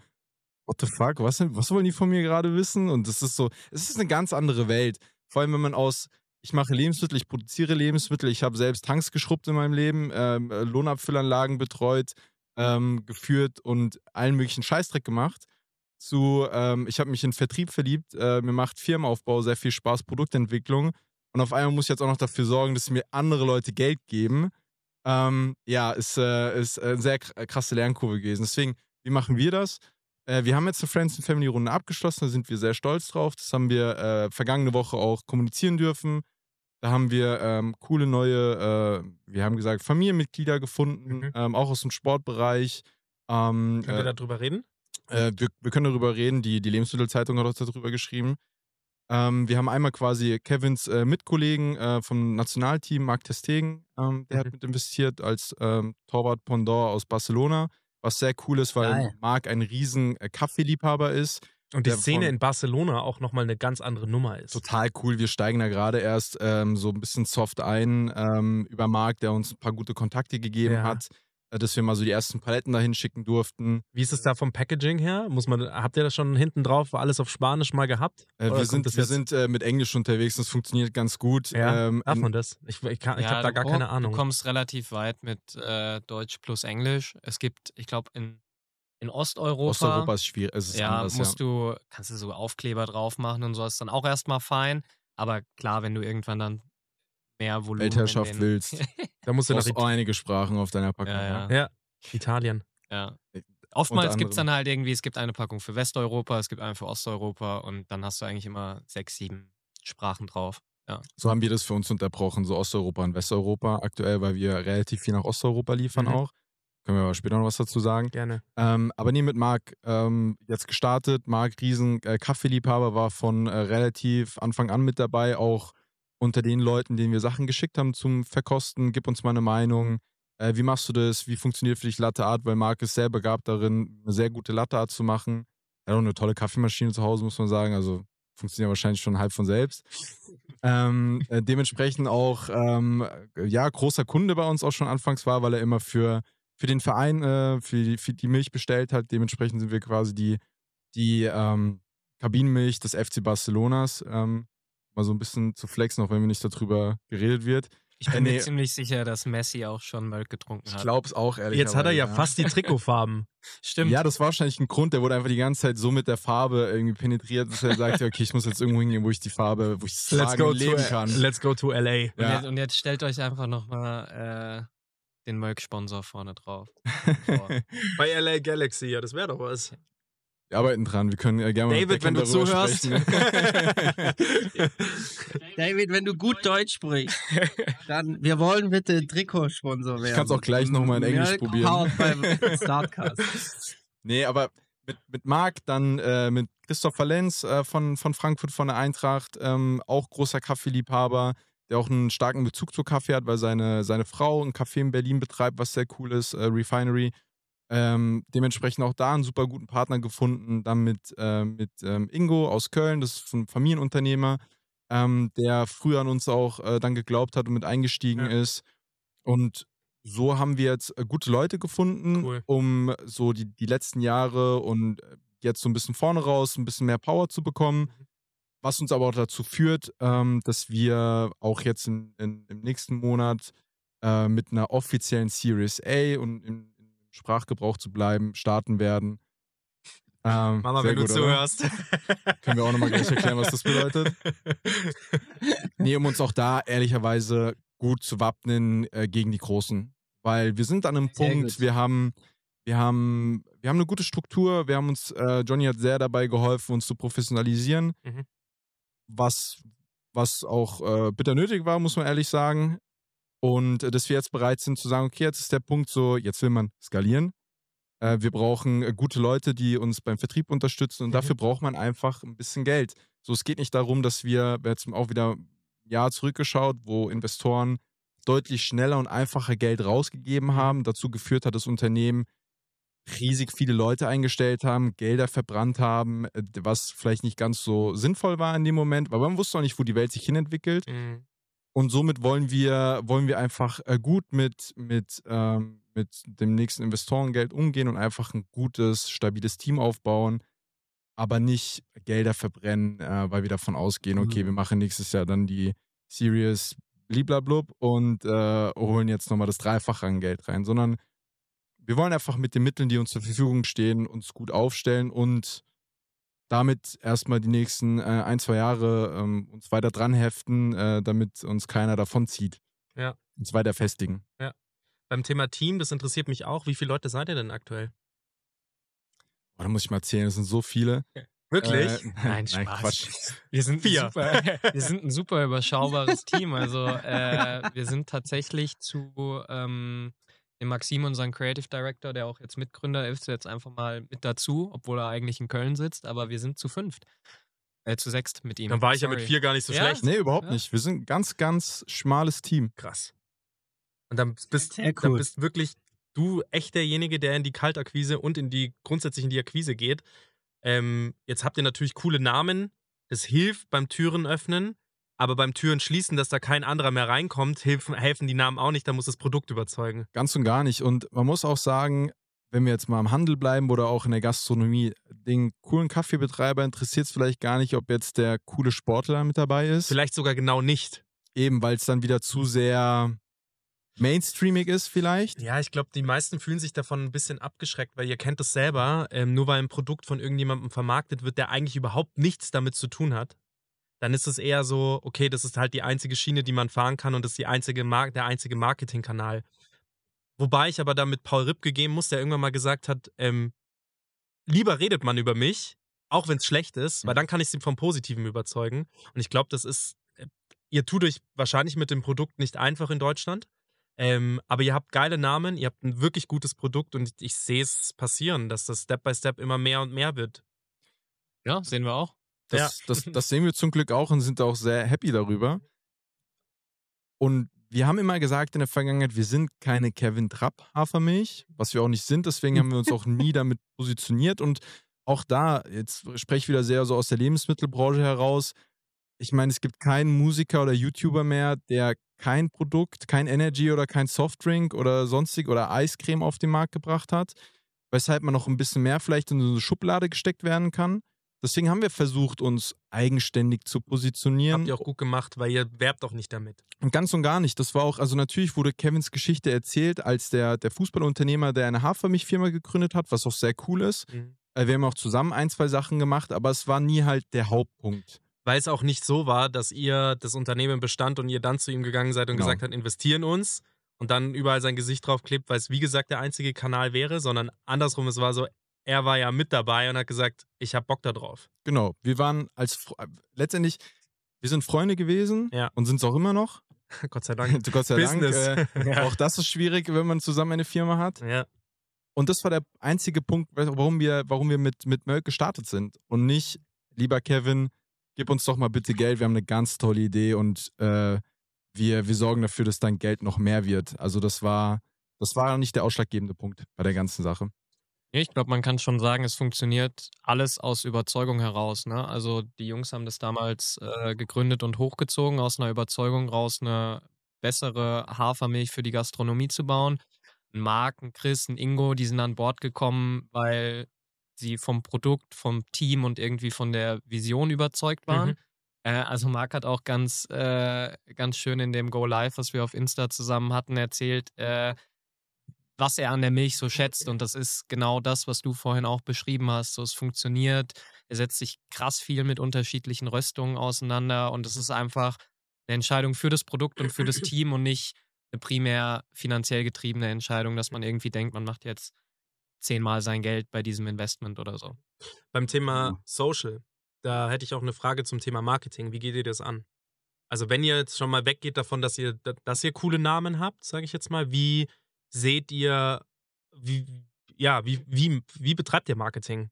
what the fuck, was, was wollen die von mir gerade wissen? Und das ist so, es ist eine ganz andere Welt. Vor allem, wenn man aus, ich mache Lebensmittel, ich produziere Lebensmittel, ich habe selbst Tanks geschrubbt in meinem Leben, ähm, äh, Lohnabfüllanlagen betreut, ähm, geführt und allen möglichen Scheißdreck gemacht. Zu, ähm, ich habe mich in Vertrieb verliebt, äh, mir macht Firmenaufbau sehr viel Spaß, Produktentwicklung. Und auf einmal muss ich jetzt auch noch dafür sorgen, dass mir andere Leute Geld geben. Ähm, ja, ist, äh, ist eine sehr kr- krasse Lernkurve gewesen. Deswegen, wie machen wir das? Äh, wir haben jetzt eine Friends and Family Runde abgeschlossen, da sind wir sehr stolz drauf. Das haben wir äh, vergangene Woche auch kommunizieren dürfen. Da haben wir ähm, coole neue, äh, wir haben gesagt, Familienmitglieder gefunden, Mhm. ähm, auch aus dem Sportbereich. Ähm, Können wir äh, darüber reden? äh, wir, wir können darüber reden, die, die Lebensmittelzeitung hat auch darüber geschrieben. Ähm, wir haben einmal quasi Kevins äh, Mitkollegen äh, vom Nationalteam, Marc Testegen, ähm, der Mhm. hat mit investiert als ähm, Torwart Pendant aus Barcelona, was sehr cool ist, weil Geil. Marc ein riesen äh, Kaffeeliebhaber ist. Und die Szene von- in Barcelona auch nochmal eine ganz andere Nummer ist. Total cool. Wir steigen da gerade erst ähm, so ein bisschen soft ein ähm, über Marc, der uns ein paar gute Kontakte gegeben Ja. hat, dass wir mal so die ersten Paletten dahin schicken durften. Wie ist es da vom Packaging her? Muss man, habt ihr das schon hinten drauf alles auf Spanisch mal gehabt? Äh, wir sind, wir jetzt- sind äh, mit Englisch unterwegs, das funktioniert ganz gut. Ja, ähm, darf man das? Ich, ich, kann- ich Ja, habe da gar keine Ahnung. Du kommst relativ weit mit äh, Deutsch plus Englisch. Es gibt, ich glaube, in, in Osteuropa, Osteuropa ist schwierig. Es ist ja, anders, musst du, kannst du so Aufkleber drauf machen und so, ist dann auch erstmal fein. Aber klar, wenn du irgendwann dann mehr Volumen Weltherrschaft willst. da musst Du auch einige Sprachen auf deiner Packung. Ja, ja. Ja, Italien. Ja. Unter Oftmals gibt es dann halt irgendwie, es gibt eine Packung für Westeuropa, es gibt eine für Osteuropa und dann hast du eigentlich immer sechs, sieben Sprachen drauf. So haben wir das für uns unterbrochen, so Osteuropa und Westeuropa aktuell, weil wir relativ viel nach Osteuropa liefern Mhm. auch. Können wir aber später noch was dazu sagen. Gerne. Ähm, aber nee, mit Marc ähm, jetzt gestartet. Marc Riesen, äh, Kaffeeliebhaber, war von äh, relativ Anfang an mit dabei, auch unter den Leuten, denen wir Sachen geschickt haben zum Verkosten. Gib uns mal eine Meinung. Äh, wie machst du das? Wie funktioniert für dich Latte Art? Weil Marc ist sehr begabt darin, eine sehr gute Latte Art zu machen. Er hat auch eine tolle Kaffeemaschine zu Hause, muss man sagen. Also funktioniert wahrscheinlich schon halb von selbst. ähm, äh, dementsprechend auch, ähm, ja, großer Kunde bei uns auch schon anfangs war, weil er immer für, für den Verein, äh, für, die, für die Milch bestellt hat. Dementsprechend sind wir quasi die, die ähm, Kabinenmilch des FC Barcelonas. Ähm, mal so ein bisschen zu flexen, auch wenn mir nicht darüber geredet wird. Ich bin Äh, nee. mir ziemlich sicher, dass Messi auch schon Milk getrunken Ich hat. glaube es auch, ehrlich Jetzt hat er ja fast die Trikotfarben. Stimmt. Ja, das war wahrscheinlich ein Grund, der wurde einfach die ganze Zeit so mit der Farbe irgendwie penetriert, dass er sagte, okay, ich muss jetzt irgendwo hingehen, wo ich die Farbe, wo ich es Let's go, leben to, kann. let's go to LA. Und, Ja. jetzt, und jetzt stellt euch einfach nochmal äh, den Milk-Sponsor vorne drauf. Bei LA Galaxy, ja, das wäre doch was. Wir arbeiten dran, wir können äh, gerne mal mit David, wenn du zuhörst. David, wenn du gut Deutsch sprichst, dann wir wollen bitte Trikotsponsor werden. kann's auch gleich noch mal in Englisch Milk probieren. beim Startcast. Nee, aber mit, mit Marc, dann äh, mit Christopher Lenz äh, von, von Frankfurt von der Eintracht, ähm, auch großer Kaffeeliebhaber, der auch einen starken Bezug zu Kaffee hat, weil seine, seine Frau ein Café in Berlin betreibt, was sehr cool ist, äh, Refinery. Ähm, dementsprechend auch da einen super guten Partner gefunden. Dann mit, äh, mit ähm, Ingo aus Köln, das ist ein Familienunternehmer, ähm, der früher an uns auch äh, dann geglaubt hat und mit eingestiegen Ja. ist. Und so haben wir jetzt äh, gute Leute gefunden, Cool. um so die, die letzten Jahre und äh, jetzt so ein bisschen vorne raus, ein bisschen mehr Power zu bekommen. Was uns aber auch dazu führt, ähm, dass wir auch jetzt in, in, im nächsten Monat äh, mit einer offiziellen Series A und im Sprachgebrauch zu bleiben, starten werden. Ähm, Mama, wenn du gut, oder? zuhörst. Können wir auch nochmal gleich erklären, was das bedeutet. Nee, um uns auch da ehrlicherweise gut zu wappnen äh, gegen die Großen. Weil wir sind an einem Sehr Punkt, gut. wir haben, wir haben, wir haben eine gute Struktur, wir haben uns, äh, Johnny hat sehr dabei geholfen, uns zu professionalisieren. Mhm. Was, was auch äh, bitter nötig war, muss man ehrlich sagen. Und äh, dass wir jetzt bereit sind zu sagen, okay, jetzt ist der Punkt so, jetzt will man skalieren. Äh, wir brauchen äh, gute Leute, die uns beim Vertrieb unterstützen und Mhm. dafür braucht man einfach ein bisschen Geld. So, es geht nicht darum, dass wir, jetzt auch wieder ein Jahr zurückgeschaut, wo Investoren deutlich schneller und einfacher Geld rausgegeben haben, dazu geführt hat, dass Unternehmen riesig viele Leute eingestellt haben, Gelder verbrannt haben, was vielleicht nicht ganz so sinnvoll war in dem Moment, weil man wusste auch nicht, wo die Welt sich hinentwickelt. Mhm. Und somit wollen wir, wollen wir einfach äh, gut mit, mit, ähm, mit dem nächsten Investorengeld umgehen und einfach ein gutes, stabiles Team aufbauen, aber nicht Gelder verbrennen, äh, weil wir davon ausgehen, okay, Mhm. wir machen nächstes Jahr dann die Series bliblablub und äh, holen jetzt nochmal das Dreifache an Geld rein, sondern wir wollen einfach mit den Mitteln, die uns zur Verfügung stehen, uns gut aufstellen und damit erstmal die nächsten äh, ein, zwei Jahre ähm, uns weiter dran heften, äh, damit uns keiner davon zieht. Ja. Uns weiter festigen. Beim Thema Team, das interessiert mich auch. Wie viele Leute seid ihr denn aktuell? Oh, da muss ich mal erzählen, es sind so viele. Wirklich? Äh, Nein, nein, Spaß. Quatsch. Wir sind, Vier. Ein super, wir sind ein super überschaubares Team. Also äh, wir sind tatsächlich zu ähm, dem Maxim, unseren Creative Director, der auch jetzt Mitgründer ist, jetzt einfach mal mit dazu, obwohl er eigentlich in Köln sitzt, aber wir sind zu fünft. Äh, zu sechst mit ihm. Dann war ich ja mit Sorry. vier gar nicht so Ja? schlecht. Nee, überhaupt Ja. nicht. Wir sind ein ganz, ganz schmales Team. Krass. Und dann bist, Sehr dann cool. bist wirklich du echt derjenige, der in die Kaltakquise und in die grundsätzlich in die Akquise geht. Ähm, jetzt habt ihr natürlich coole Namen. Das hilft beim Türen öffnen, aber beim Türen schließen, dass da kein anderer mehr reinkommt, helfen, helfen die Namen auch nicht. Da muss das Produkt überzeugen. Ganz und gar nicht. Und man muss auch sagen, wenn wir jetzt mal im Handel bleiben oder auch in der Gastronomie, den coolen Kaffeebetreiber interessiert es vielleicht gar nicht, ob jetzt der coole Sportler mit dabei ist. Vielleicht sogar genau nicht. Eben, weil es dann wieder zu sehr mainstreamig ist, vielleicht. Ja, ich glaube, die meisten fühlen sich davon ein bisschen abgeschreckt, weil ihr kennt das selber. Ähm, nur weil ein Produkt von irgendjemandem vermarktet wird, der eigentlich überhaupt nichts damit zu tun hat, dann ist es eher so, okay, das ist halt die einzige Schiene, die man fahren kann und das ist die einzige Mar der einzige Marketingkanal. Wobei ich aber da mit Paul Ripke gehen muss, der irgendwann mal gesagt hat, ähm, lieber redet man über mich, auch wenn es schlecht ist, weil dann kann ich sie vom Positiven überzeugen. Und ich glaube, das ist, äh, ihr tut euch wahrscheinlich mit dem Produkt nicht einfach in Deutschland. Ähm, aber ihr habt geile Namen, ihr habt ein wirklich gutes Produkt und ich sehe es passieren, dass das Step by Step immer mehr und mehr wird. Ja, sehen wir auch. Das, das, das sehen wir zum Glück auch und sind auch sehr happy darüber. Und wir haben immer gesagt in der Vergangenheit, wir sind keine Kevin Trapp Hafermilch, was wir auch nicht sind. Deswegen haben wir uns auch nie damit positioniert. Und auch da, jetzt spreche ich wieder sehr so aus der Lebensmittelbranche heraus. Ich meine, es gibt keinen Musiker oder YouTuber mehr, der kein Produkt, kein Energy oder kein Softdrink oder sonstig oder Eiscreme auf den Markt gebracht hat, weshalb man noch ein bisschen mehr vielleicht in so eine Schublade gesteckt werden kann. Deswegen haben wir versucht, uns eigenständig zu positionieren. Habt ihr auch gut gemacht, weil ihr werbt auch nicht damit. Und ganz und gar nicht. Das war auch, also natürlich wurde Kevins Geschichte erzählt als der, der Fußballunternehmer, der eine Hafermilchfirma gegründet hat, was auch sehr cool ist. Mhm. Äh, Wir haben auch zusammen ein, zwei Sachen gemacht, aber es war nie halt der Hauptpunkt. Weil es auch nicht so war, dass ihr das Unternehmen bestand und ihr dann zu ihm gegangen seid und Genau. gesagt habt, investieren uns und dann überall sein Gesicht draufklebt, weil es wie gesagt der einzige Kanal wäre, sondern andersrum, es war so, er war ja mit dabei und hat gesagt, ich hab Bock da drauf. Genau. Wir waren als, äh, letztendlich, wir sind Freunde gewesen Ja. und sind es auch immer noch. Gott sei Dank. Gott sei Business. Dank. Äh, Ja. Auch das ist schwierig, wenn man zusammen eine Firma hat. Ja. Und das war der einzige Punkt, warum wir, warum wir mit, mit Mölk gestartet sind. Und nicht, lieber Kevin, gib uns doch mal bitte Geld, wir haben eine ganz tolle Idee und äh, wir, wir sorgen dafür, dass dein Geld noch mehr wird. Also das war, das war nicht der ausschlaggebende Punkt bei der ganzen Sache. Ich glaube, man kann schon sagen, es funktioniert alles aus Überzeugung heraus. Ne? Also die Jungs haben das damals äh, gegründet und hochgezogen, aus einer Überzeugung raus eine bessere Hafermilch für die Gastronomie zu bauen. Ein Marc, ein Chris, ein Ingo, die sind an Bord gekommen, weil sie vom Produkt, vom Team und irgendwie von der Vision überzeugt waren. Mhm. Äh, also Marc hat auch ganz, äh, ganz schön in dem Go Live, was wir auf Insta zusammen hatten, erzählt, äh, was er an der Milch so schätzt. Und das ist genau das, was du vorhin auch beschrieben hast. So, es funktioniert. Er setzt sich krass viel mit unterschiedlichen Röstungen auseinander und es ist einfach eine Entscheidung für das Produkt und für das Team und nicht eine primär finanziell getriebene Entscheidung, dass man irgendwie denkt, man macht jetzt zehnmal sein Geld bei diesem Investment oder so. Beim Thema Social, da hätte ich auch eine Frage zum Thema Marketing. Wie geht ihr das an? Also wenn ihr jetzt schon mal weggeht davon, dass ihr, dass ihr coole Namen habt, sage ich jetzt mal, wie seht ihr, wie, ja, wie, wie, wie betreibt ihr Marketing?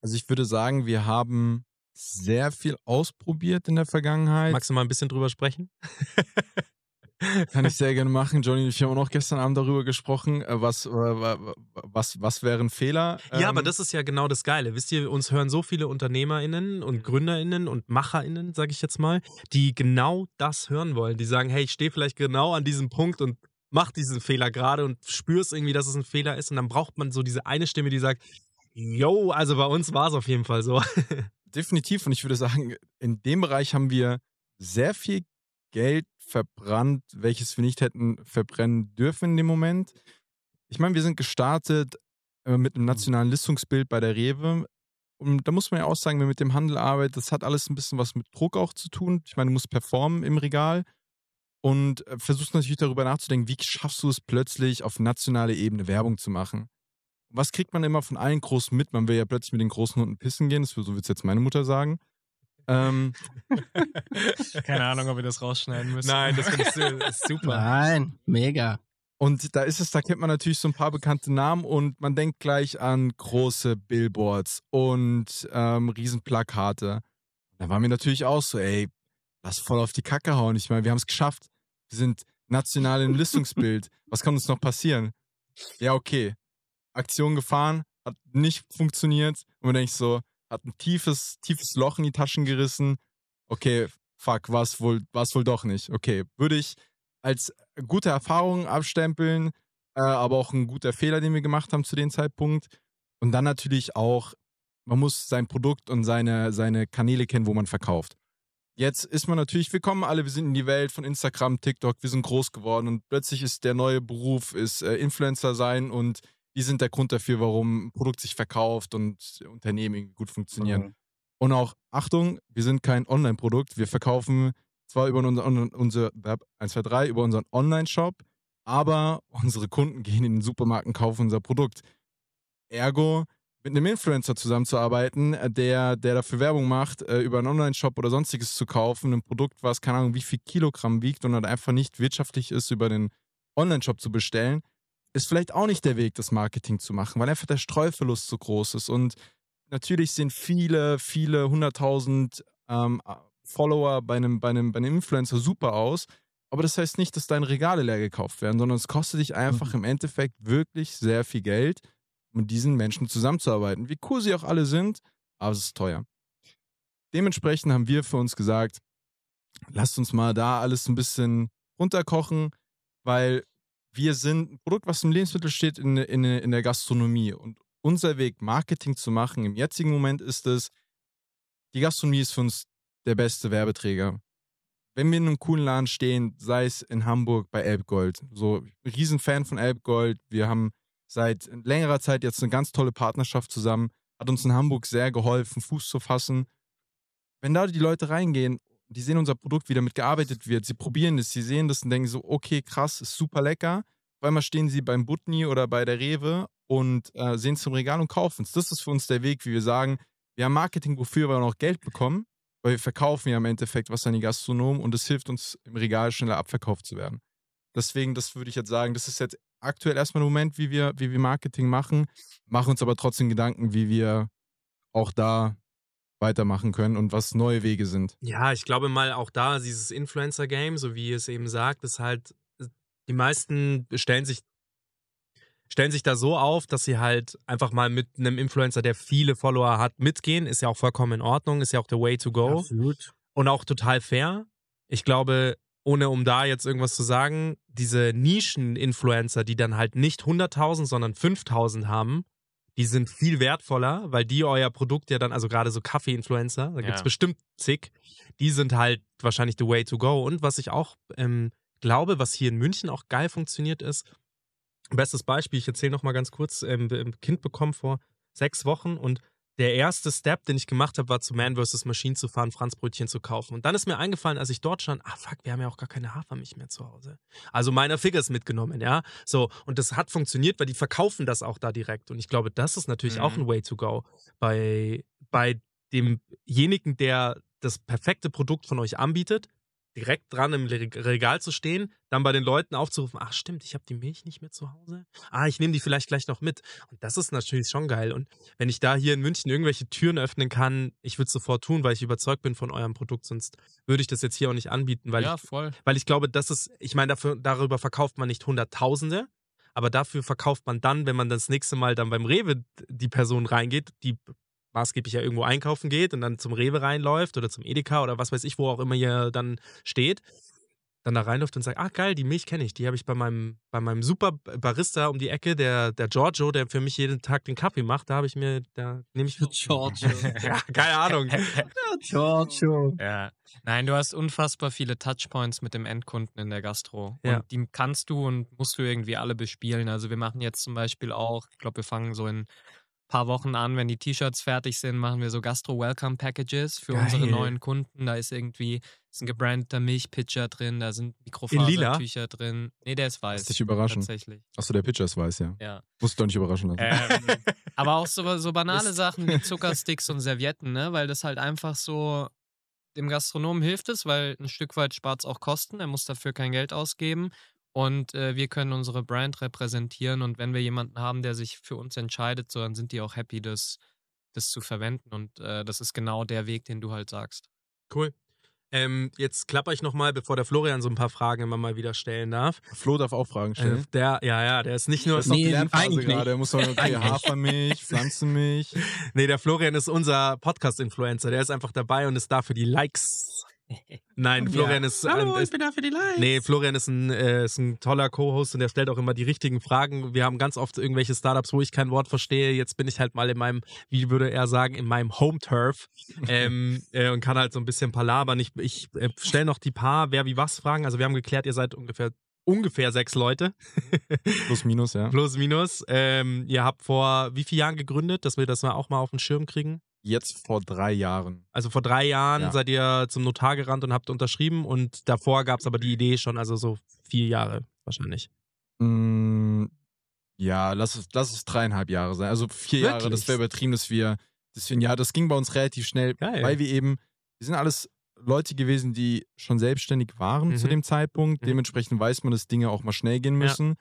Also ich würde sagen, wir haben sehr viel ausprobiert in der Vergangenheit. Magst du mal ein bisschen drüber sprechen? Kann ich sehr gerne machen. Johnny und ich haben auch noch gestern Abend darüber gesprochen, äh, was, äh, was, was wäre ein Fehler. Ja, aber ähm, das ist ja genau das Geile. Wisst ihr, uns hören so viele UnternehmerInnen und GründerInnen und MacherInnen, sage ich jetzt mal, die genau das hören wollen. Die sagen, hey, ich stehe vielleicht genau an diesem Punkt und mach diesen Fehler gerade und spürst irgendwie, dass es ein Fehler ist. Und dann braucht man so diese eine Stimme, die sagt, yo, also bei uns war es auf jeden Fall so. Definitiv. Und ich würde sagen, in dem Bereich haben wir sehr viel Geld verbrannt, welches wir nicht hätten verbrennen dürfen in dem Moment. Ich meine, wir sind gestartet äh, mit einem nationalen Listungsbild bei der Rewe. Und da muss man ja auch sagen, wenn man mit dem Handel arbeitet, das hat alles ein bisschen was mit Druck auch zu tun. Ich meine, du musst performen im Regal und äh, versuchst natürlich darüber nachzudenken, wie schaffst du es plötzlich auf nationaler Ebene Werbung zu machen. Was kriegt man immer von allen Großen mit? Man will ja plötzlich mit den großen Hunden pissen gehen, das, so wird es jetzt meine Mutter sagen. Ähm, Keine Ahnung, ob wir das rausschneiden müssen. Nein, das finde ich super. Nein, mega. Und da ist es, da kennt man natürlich so ein paar bekannte Namen und man denkt gleich an große Billboards und ähm, Riesenplakate. Da war mir natürlich auch so, ey, lass voll auf die Kacke hauen. Ich meine, wir haben es geschafft. Wir sind national im Listungsbild. Was kann uns noch passieren? Ja, okay. Aktion gefahren, hat nicht funktioniert. Und man denkt so, hat ein tiefes, tiefes Loch in die Taschen gerissen. Okay, fuck, war es wohl, wohl doch nicht. Okay, würde ich als gute Erfahrung abstempeln, äh, aber auch ein guter Fehler, den wir gemacht haben zu dem Zeitpunkt. Und dann natürlich auch, man muss sein Produkt und seine, seine Kanäle kennen, wo man verkauft. Jetzt ist man natürlich, wir kommen alle, wir sind in die Welt von Instagram, TikTok, wir sind groß geworden und plötzlich ist der neue Beruf, ist äh, Influencer sein und die sind der Grund dafür, warum ein Produkt sich verkauft und Unternehmen gut funktionieren. Mhm. Und auch, Achtung, wir sind kein Online-Produkt. Wir verkaufen zwar über unser, unser 1, 2, 3, über unseren Online-Shop, aber unsere Kunden gehen in den Supermarkt und kaufen unser Produkt. Ergo, mit einem Influencer zusammenzuarbeiten, der, der dafür Werbung macht, äh, über einen Online-Shop oder sonstiges zu kaufen, ein Produkt, was keine Ahnung, wie viel Kilogramm wiegt und halt einfach nicht wirtschaftlich ist, über den Online-Shop zu bestellen, ist vielleicht auch nicht der Weg, das Marketing zu machen, weil einfach der Streuverlust so groß ist. Und natürlich sehen viele, viele hunderttausend ähm, Follower bei einem, bei, einem, bei einem Influencer super aus. Aber das heißt nicht, dass deine Regale leer gekauft werden, sondern es kostet dich einfach mhm. im Endeffekt wirklich sehr viel Geld, mit diesen Menschen zusammenzuarbeiten. Wie cool sie auch alle sind, aber es ist teuer. Dementsprechend haben wir für uns gesagt, lasst uns mal da alles ein bisschen runterkochen, weil wir sind ein Produkt, was im Lebensmittel steht, in, in, in der Gastronomie. Und unser Weg, Marketing zu machen im jetzigen Moment ist es, die Gastronomie ist für uns der beste Werbeträger. Wenn wir in einem coolen Laden stehen, sei es in Hamburg bei Elbgold, so Riesenfan von Elbgold, wir haben seit längerer Zeit jetzt eine ganz tolle Partnerschaft zusammen, hat uns in Hamburg sehr geholfen, Fuß zu fassen. Wenn da die Leute reingehen die sehen unser Produkt, wie damit gearbeitet wird. Sie probieren es, sie sehen das und denken so, okay, krass, ist super lecker. Auf einmal stehen sie beim Butni oder bei der Rewe und äh, sehen es im Regal und kaufen es. Das ist für uns der Weg, wie wir sagen, wir haben Marketing, wofür wir noch Geld bekommen, weil wir verkaufen ja im Endeffekt was an die Gastronomen und es hilft uns im Regal schneller abverkauft zu werden. Deswegen, das würde ich jetzt sagen, das ist jetzt aktuell erstmal der Moment, wie wir, wie wir Marketing machen, machen uns aber trotzdem Gedanken, wie wir auch da weitermachen können und was neue Wege sind. Ja, ich glaube mal auch da, dieses Influencer-Game, so wie es eben sagt, ist halt, die meisten stellen sich, stellen sich da so auf, dass sie halt einfach mal mit einem Influencer, der viele Follower hat, mitgehen. Ist ja auch vollkommen in Ordnung, ist ja auch the way to go. Absolut. Und auch total fair. Ich glaube, ohne um da jetzt irgendwas zu sagen, diese Nischen-Influencer, die dann halt nicht 100.000, sondern 5.000 haben, die sind viel wertvoller, weil die euer Produkt ja dann, also gerade so Kaffee-Influencer, da gibt es ja. bestimmt zig, die sind halt wahrscheinlich the way to go. Und was ich auch ähm, glaube, was hier in München auch geil funktioniert ist, Bestes Beispiel, ich erzähle noch mal ganz kurz, ähm, ein Kind bekommen vor sechs Wochen und der erste Step, den ich gemacht habe, war zu Man vs. Machine zu fahren, Franzbrötchen zu kaufen. Und dann ist mir eingefallen, als ich dort stand, ah fuck, wir haben ja auch gar keine Hafermilch mehr zu Hause. Also meiner Figures mitgenommen, ja. So, und das hat funktioniert, weil die verkaufen das auch da direkt. Und ich glaube, das ist natürlich Mhm. auch ein Way to go. Bei, bei demjenigen, der das perfekte Produkt von euch anbietet, direkt dran im Regal zu stehen, dann bei den Leuten aufzurufen, ach stimmt, ich habe die Milch nicht mehr zu Hause. Ah, ich nehme die vielleicht gleich noch mit. Und das ist natürlich schon geil. Und wenn ich da hier in München irgendwelche Türen öffnen kann, ich würde es sofort tun, weil ich überzeugt bin von eurem Produkt, sonst würde ich das jetzt hier auch nicht anbieten, weil ja, ich voll. weil ich glaube, das ist, ich meine, dafür, darüber verkauft man nicht Hunderttausende, aber dafür verkauft man dann, wenn man das nächste Mal dann beim Rewe die Person reingeht, die maßgeblich ja irgendwo einkaufen geht und dann zum Rewe reinläuft oder zum Edeka oder was weiß ich, wo auch immer ihr dann steht, dann da reinläuft und sagt, ah geil, die Milch kenne ich, die habe ich bei meinem, bei meinem super Barista um die Ecke, der, der Giorgio, der für mich jeden Tag den Kaffee macht, da habe ich mir, da nehme ich... Giorgio. ja, keine Ahnung. Giorgio. Ja. Nein, du hast unfassbar viele Touchpoints mit dem Endkunden in der Gastro. Ja. Und die kannst du und musst du irgendwie alle bespielen. Also wir machen jetzt zum Beispiel auch, ich glaube, wir fangen so in ein paar Wochen an, wenn die T-Shirts fertig sind, machen wir so Gastro-Welcome-Packages für Geil. unsere neuen Kunden. Da ist irgendwie ist ein gebrandeter Milchpitcher drin, da sind? Mikrofasertücher drin. Nee, der ist weiß. Lass dich überraschen. Tatsächlich. Achso, der Pitcher ist weiß, ja. Ja. Muss ich doch nicht überraschen lassen. Ähm, aber auch so, so banale Sachen wie Zuckersticks und Servietten, ne? Weil das halt einfach so dem Gastronomen hilft es, weil ein Stück weit spart es auch Kosten. Er muss dafür kein Geld ausgeben. Und äh, wir können unsere Brand repräsentieren. Und wenn wir jemanden haben, der sich für uns entscheidet, so, dann sind die auch happy, das, das zu verwenden. Und äh, das ist genau der Weg, den du halt sagst. Cool. Ähm, jetzt klapper ich nochmal, bevor der Florian so ein paar Fragen immer mal wieder stellen darf. Flo darf auch Fragen Äh, stellen. der, ja, ja, der ist nicht nur. das ist noch nee, Lernphase eigentlich gerade. Er muss sagen, okay. Hafermilch, Pflanzenmilch. Nee, der Florian ist unser Podcast-Influencer. Der ist einfach dabei und ist da für die Likes. Nein, Florian ist, Hallo, ein, ich ist bin da für die Likes. Nee, Florian ist ein, äh, ist ein toller Co-Host und der stellt auch immer die richtigen Fragen. Wir haben ganz oft irgendwelche Startups, wo ich kein Wort verstehe. Jetzt bin ich halt mal in meinem, wie würde er sagen, in meinem Home-Turf ähm, äh, und kann halt so ein bisschen palabern. Ich, ich äh, stelle noch die paar Wer wie was Fragen. Also wir haben geklärt, ihr seid ungefähr ungefähr sechs Leute. Plus, minus, ja. Plus, minus. Ähm, ihr habt vor wie vielen Jahren gegründet, dass wir das mal auch mal auf den Schirm kriegen? Jetzt vor drei Jahren. Also vor drei Jahren Ja. seid ihr zum Notar gerannt und habt unterschrieben und davor gab es aber die Idee schon, also so vier Jahre wahrscheinlich. Mm, ja, lass es, lass es dreieinhalb Jahre sein. Also vier Jahre, Wirklich? das wäre übertrieben, dass wir, deswegen, ja, das ging bei uns relativ schnell, Geil. weil wir eben, wir sind alles Leute gewesen, die schon selbstständig waren zu Mhm. dem Zeitpunkt. Mhm. Dementsprechend weiß man, dass Dinge auch mal schnell gehen Ja. müssen.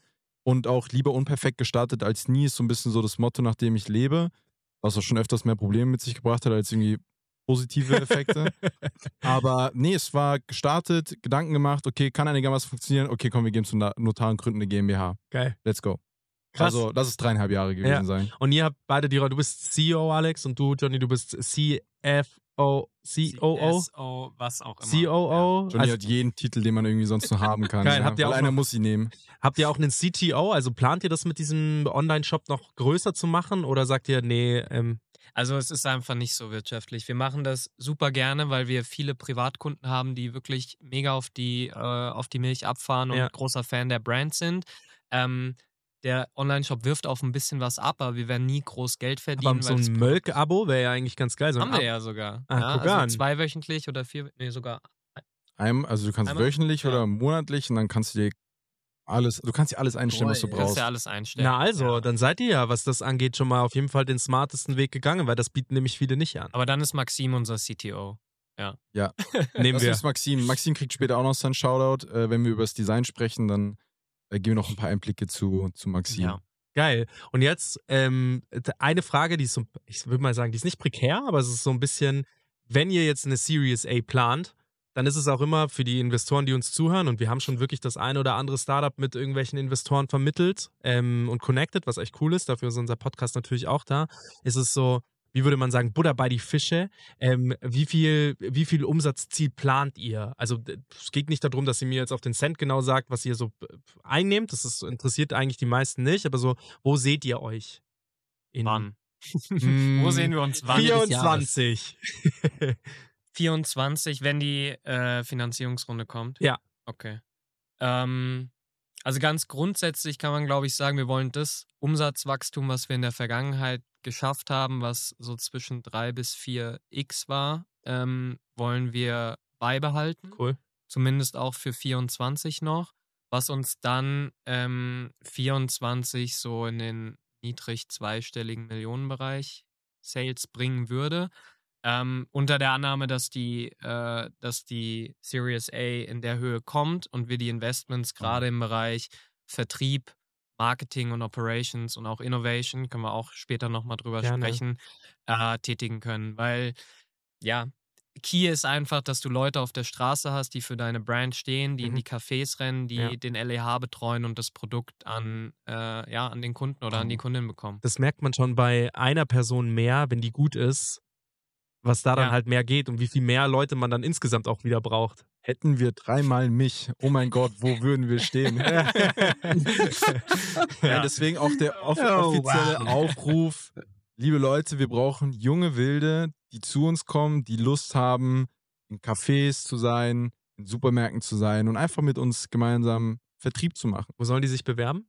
Und auch lieber unperfekt gestartet als nie ist so ein bisschen so das Motto, nach dem ich lebe. Was auch schon öfters mehr Probleme mit sich gebracht hat als irgendwie positive Effekte. Aber nee, es war gestartet, Gedanken gemacht, okay, kann einigermaßen funktionieren. Okay, komm, wir gehen zum Notar und gründen eine GmbH. Geil. Let's go. Krass. Also, lass es dreieinhalb Jahre gewesen Ja. sein. Und ihr habt beide die Rolle, du bist CEO, Alex, und du, Johnny, du bist CFO, COO, CSO, was auch immer. COO. Johnny Also, hat jeden Titel, den man irgendwie sonst noch haben kann. Geil, ja. habt ihr Weil auch einer noch- muss sie nehmen. habt ihr auch einen CTO? Also plant ihr das mit diesem Online-Shop noch größer zu machen oder sagt ihr, nee, ähm, Also es ist einfach nicht so wirtschaftlich. Wir machen das super gerne, weil wir viele Privatkunden haben, die wirklich mega auf die, äh, auf die Milch abfahren und Ja. großer Fan der Brand sind. Ähm, der Online-Shop wirft auf ein bisschen was ab, aber wir werden nie groß Geld verdienen. aber so ein Mölk-Abo wäre ja eigentlich ganz geil. So ein Haben wir ja sogar. Ah, ja, guck an. also zweiwöchentlich oder vier, nee, sogar. Einem, also du kannst Einmal? wöchentlich Ja. oder monatlich und dann kannst du dir alles, du kannst dir alles einstellen, was du Boah, Du kannst brauchst. ja alles einstellen. Na also, Ja. dann seid ihr ja, was das angeht, schon mal auf jeden Fall den smartesten Weg gegangen, weil das bieten nämlich viele nicht an. Aber dann ist Maxim unser CTO. Nehmen Das wir. ist Maxim. Maxim kriegt später auch noch seinen Shoutout. Äh, wenn wir über das Design sprechen, dann äh, geben wir noch ein paar Einblicke zu, zu Maxim. Ja. Geil. Und jetzt ähm, eine Frage, die ist so, ich würde mal sagen, die ist nicht prekär, aber es ist so ein bisschen, wenn ihr jetzt eine Series A plant, dann ist es auch immer für die Investoren, die uns zuhören, und wir haben schon wirklich das eine oder andere Startup mit irgendwelchen Investoren vermittelt ähm, und connected, was echt cool ist, dafür ist unser Podcast natürlich auch da, ist es so, wie würde man sagen, Butter bei die Fische. Ähm, wie, viel, wie viel Umsatzziel plant ihr? Also es geht nicht darum, dass ihr mir jetzt auf den Cent genau sagt, was ihr so äh, einnehmt. Das ist, interessiert eigentlich die meisten nicht. Aber so, wo seht ihr euch? In Wann? Wo sehen wir uns wann? Vier- 24. 24, wenn die äh, Finanzierungsrunde kommt? Ja. Okay. Ähm, Also ganz grundsätzlich kann man, glaube ich, sagen, wir wollen das Umsatzwachstum, was wir in der Vergangenheit geschafft haben, was so zwischen 3 bis 4 x war, ähm, wollen wir beibehalten. Cool. Zumindest auch für 24 noch. Was uns dann ähm, 24 so in den niedrig zweistelligen Millionenbereich Sales bringen würde. Ähm, unter der Annahme, dass die, äh, dass die Series A in der Höhe kommt und wir die Investments gerade im Bereich Vertrieb, Marketing und Operations und auch Innovation, können wir auch später nochmal drüber Gerne. sprechen, äh, tätigen können. Weil, ja, Key ist einfach, dass du Leute auf der Straße hast, die für deine Brand stehen, die in Mhm. die Cafés rennen, die Ja. den LEH betreuen und das Produkt an, äh, ja, an den Kunden oder an die Kundin bekommen. Das merkt man schon bei einer Person mehr, wenn die gut ist, was da dann Ja. halt mehr geht und wie viel mehr Leute man dann insgesamt auch wieder braucht. Hätten wir dreimal mich, oh mein Gott, wo würden wir stehen? ja. deswegen auch der off Oh, offizielle wow. Aufruf. Liebe Leute, wir brauchen junge Wilde, die zu uns kommen, die Lust haben, in Cafés zu sein, in Supermärkten zu sein und einfach mit uns gemeinsam Vertrieb zu machen. Wo sollen die sich bewerben?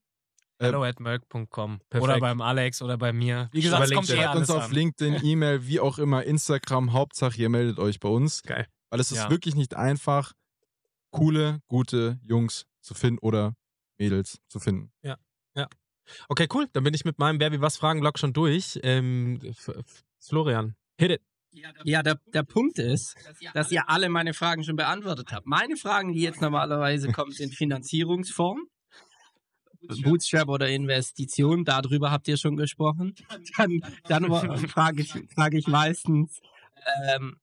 Hello at Merck.com. Perfekt. Oder beim Alex oder bei mir. Wie gesagt, es kommt eh Schreibt uns alles auf an. LinkedIn, E-Mail, wie auch immer, Instagram, Hauptsache ihr meldet euch bei uns. Geil. Weil es ist Ja. wirklich nicht einfach, coole, gute Jungs zu finden oder Mädels zu finden. Okay, cool. Dann bin ich mit meinem Wer wie was Fragen-Blog schon durch. Ähm, Florian, hit it. Ja, der, der Punkt ist, dass ihr alle meine Fragen schon beantwortet habt. Meine Fragen, die jetzt normalerweise kommen, sind Finanzierungsform, Bootstrap oder Investition. Darüber habt ihr schon gesprochen. Dann, dann frage ich, frage ich meistens, ähm,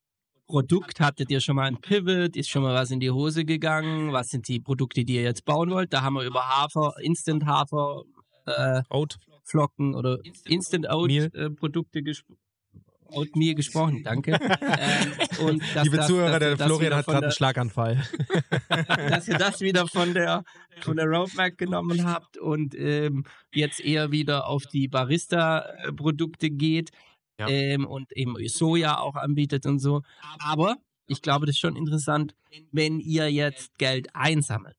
Produkt, hattet ihr schon mal ein Pivot? Ist schon mal was in die Hose gegangen? Was sind die Produkte, die ihr jetzt bauen wollt? Da haben wir über Hafer, Instant Hafer, äh, Oat. Flocken oder Instant Oat Meal. äh, Produkte gesprochen. Oatmeal gesprochen, danke. ähm, und dass Liebe das- Zuhörer, dass der Florian hat gerade einen Schlaganfall. dass ihr das wieder von der von der Roadmap genommen habt und ähm, jetzt eher wieder auf die Barista-Produkte geht Ja. ähm, und eben Soja auch anbietet und so. Aber ich glaube, das ist schon interessant, wenn ihr jetzt Geld einsammelt.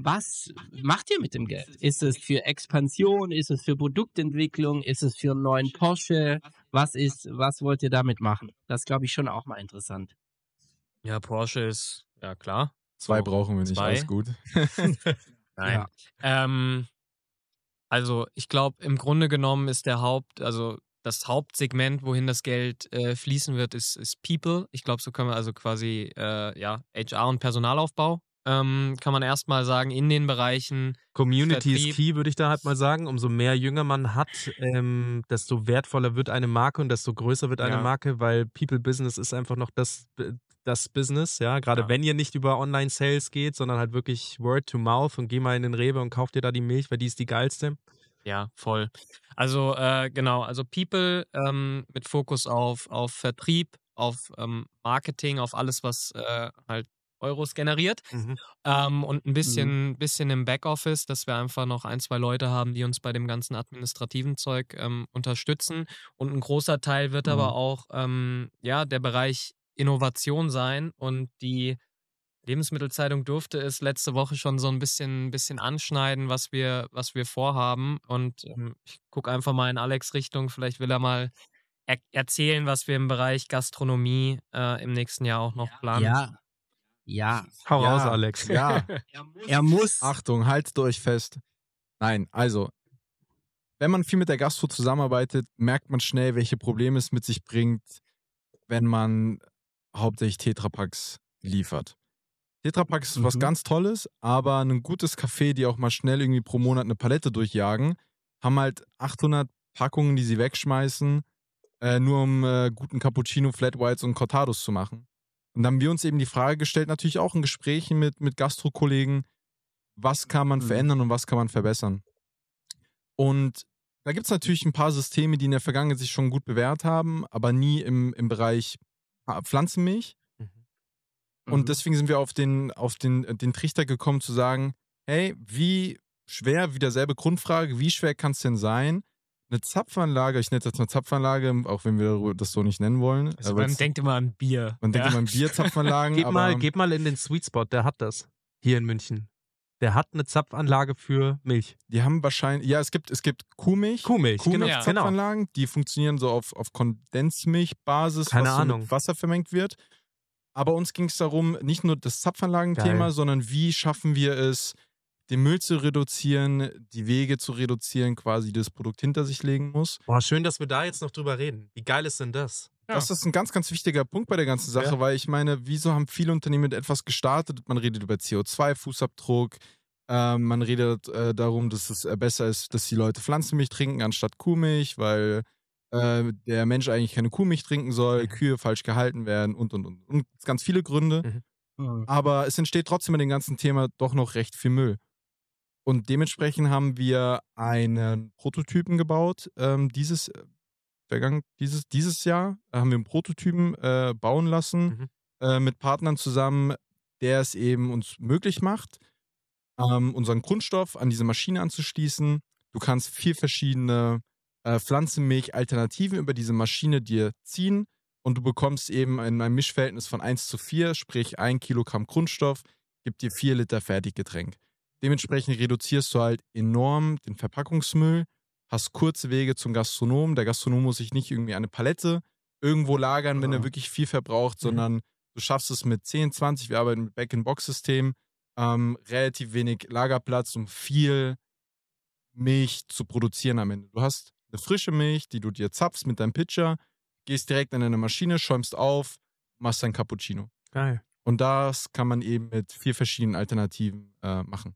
Was macht ihr mit dem Geld? Ist es für Expansion? Ist es für Produktentwicklung? Ist es für einen neuen Porsche? Was ist, was wollt ihr damit machen? Das glaube ich schon auch mal interessant. Ja, Porsche ist, ja klar. Zwei So, brauchen wir nicht, zwei. alles gut. Nein. Ähm, also ich glaube, im Grunde genommen ist der Haupt, also das Hauptsegment, wohin das Geld äh, fließen wird, ist, ist People. Ich glaube, so können wir also quasi äh, ja, HR und Personalaufbau, ähm, kann man erstmal sagen, in den Bereichen. Community ist Vertrieb. key, würde ich da halt mal sagen. Umso mehr Jünger man hat, ähm, desto wertvoller wird eine Marke und desto größer wird eine Ja. Marke, weil People Business ist einfach noch das, das Business, ja. Gerade Ja. wenn ihr nicht über Online-Sales geht, sondern halt wirklich Word to Mouth und geh mal in den Rewe und kauf dir da die Milch, weil die ist die geilste. Ja, voll. Also äh, genau, also People ähm, mit Fokus auf, auf Vertrieb, auf ähm, Marketing, auf alles, was äh, halt Euros generiert. Ähm, und ein bisschen, bisschen im Backoffice, dass wir einfach noch ein, zwei Leute haben, die uns bei dem ganzen administrativen Zeug ähm, unterstützen. Und ein großer Teil wird aber Mhm. auch ähm, ja, der Bereich Innovation sein. Und die Lebensmittelzeitung durfte es letzte Woche schon so ein bisschen, bisschen anschneiden, was wir, was wir vorhaben. Und ähm, ich gucke einfach mal in Alex Richtung. Vielleicht will er mal er erzählen, was wir im Bereich Gastronomie äh, im nächsten Jahr auch noch planen. Ja. Ja. Hau Ja. raus, Alex. Ja, Er muss. Achtung, haltet euch fest. Nein, also, wenn man viel mit der Gastro zusammenarbeitet, merkt man schnell, welche Probleme es mit sich bringt, wenn man hauptsächlich Tetrapacks liefert. Tetrapacks ist was Mhm. ganz Tolles, aber ein gutes Café, die auch mal schnell irgendwie pro Monat eine Palette durchjagen, haben halt 800 Packungen, die sie wegschmeißen, äh, nur um äh, guten Cappuccino, Flat Whites und Cortados zu machen. Und dann haben wir uns eben die Frage gestellt, natürlich auch in Gesprächen mit, mit Gastro-Kollegen, was kann man Mhm. verändern und was kann man verbessern. Und da gibt es natürlich ein paar Systeme, die in der Vergangenheit sich schon gut bewährt haben, aber nie im, im Bereich Pflanzenmilch. Mhm. Und deswegen sind wir auf den, auf den, äh, den Trichter gekommen zu sagen, hey, wie schwer, wieder selbe Grundfrage, wie schwer kann es denn sein, eine Zapfanlage, ich nenne es jetzt eine Zapfanlage, auch wenn wir das so nicht nennen wollen. Also man denkt immer an Bier. man denkt ja. immer an Bierzapfanlagen, aber mal, gib mal in den Sweet Spot, der hat das. Hier in München. der hat eine Zapfanlage für Milch. Die haben wahrscheinlich, ja, es gibt, es gibt Kuhmilch. Kuhmilch, genau. genau. Kuhmilchzapfanlagen, die funktionieren so auf, auf Kondensmilchbasis, Keine was so Ahnung. mit Wasser vermengt wird. Aber uns ging es darum, nicht nur das Zapfanlagenthema, Geil. sondern wie schaffen wir es, den Müll zu reduzieren, die Wege zu reduzieren, quasi das Produkt hinter sich legen muss. Boah, schön, dass wir da jetzt noch drüber reden. Wie geil ist denn das? Das ist ein ganz, ganz wichtiger Punkt bei der ganzen Sache, Ja. weil ich meine, wieso haben viele Unternehmen mit etwas gestartet? Man redet über CO2-Fußabdruck, ähm, man redet äh, darum, dass es äh, besser ist, dass die Leute Pflanzenmilch trinken anstatt Kuhmilch, weil äh, der Mensch eigentlich keine Kuhmilch trinken soll, Mhm. Kühe falsch gehalten werden und und und. Und ganz viele Gründe. Mhm. Aber es entsteht trotzdem in dem ganzen Thema doch noch recht viel Müll. Und dementsprechend haben wir einen Prototypen gebaut. Ähm, dieses, äh, vergangen, dieses, dieses Jahr haben wir einen Prototypen äh, bauen lassen Mhm. äh, mit Partnern zusammen, der es eben uns möglich macht, ähm, unseren Grundstoff an diese Maschine anzuschließen. Du kannst vier verschiedene äh, Pflanzenmilch-Alternativen über diese Maschine dir ziehen und du bekommst eben in einem Mischverhältnis von 1 zu 4, sprich 1 Kilogramm Grundstoff, gibt dir 4 Liter Fertiggetränk. Dementsprechend reduzierst du halt enorm den Verpackungsmüll, hast kurze Wege zum Gastronom. Der Gastronom muss sich nicht irgendwie eine Palette irgendwo lagern, wenn er Ja. wirklich viel verbraucht, Mhm. sondern du schaffst es mit 10, 20, wir arbeiten mit Back-in-Box-System, ähm, relativ wenig Lagerplatz, um viel Milch zu produzieren am Ende. Du hast eine frische Milch, die du dir zapfst mit deinem Pitcher, gehst direkt in deine Maschine, schäumst auf, machst dein Cappuccino. Geil. Und das kann man eben mit vier verschiedenen Alternativen äh, machen.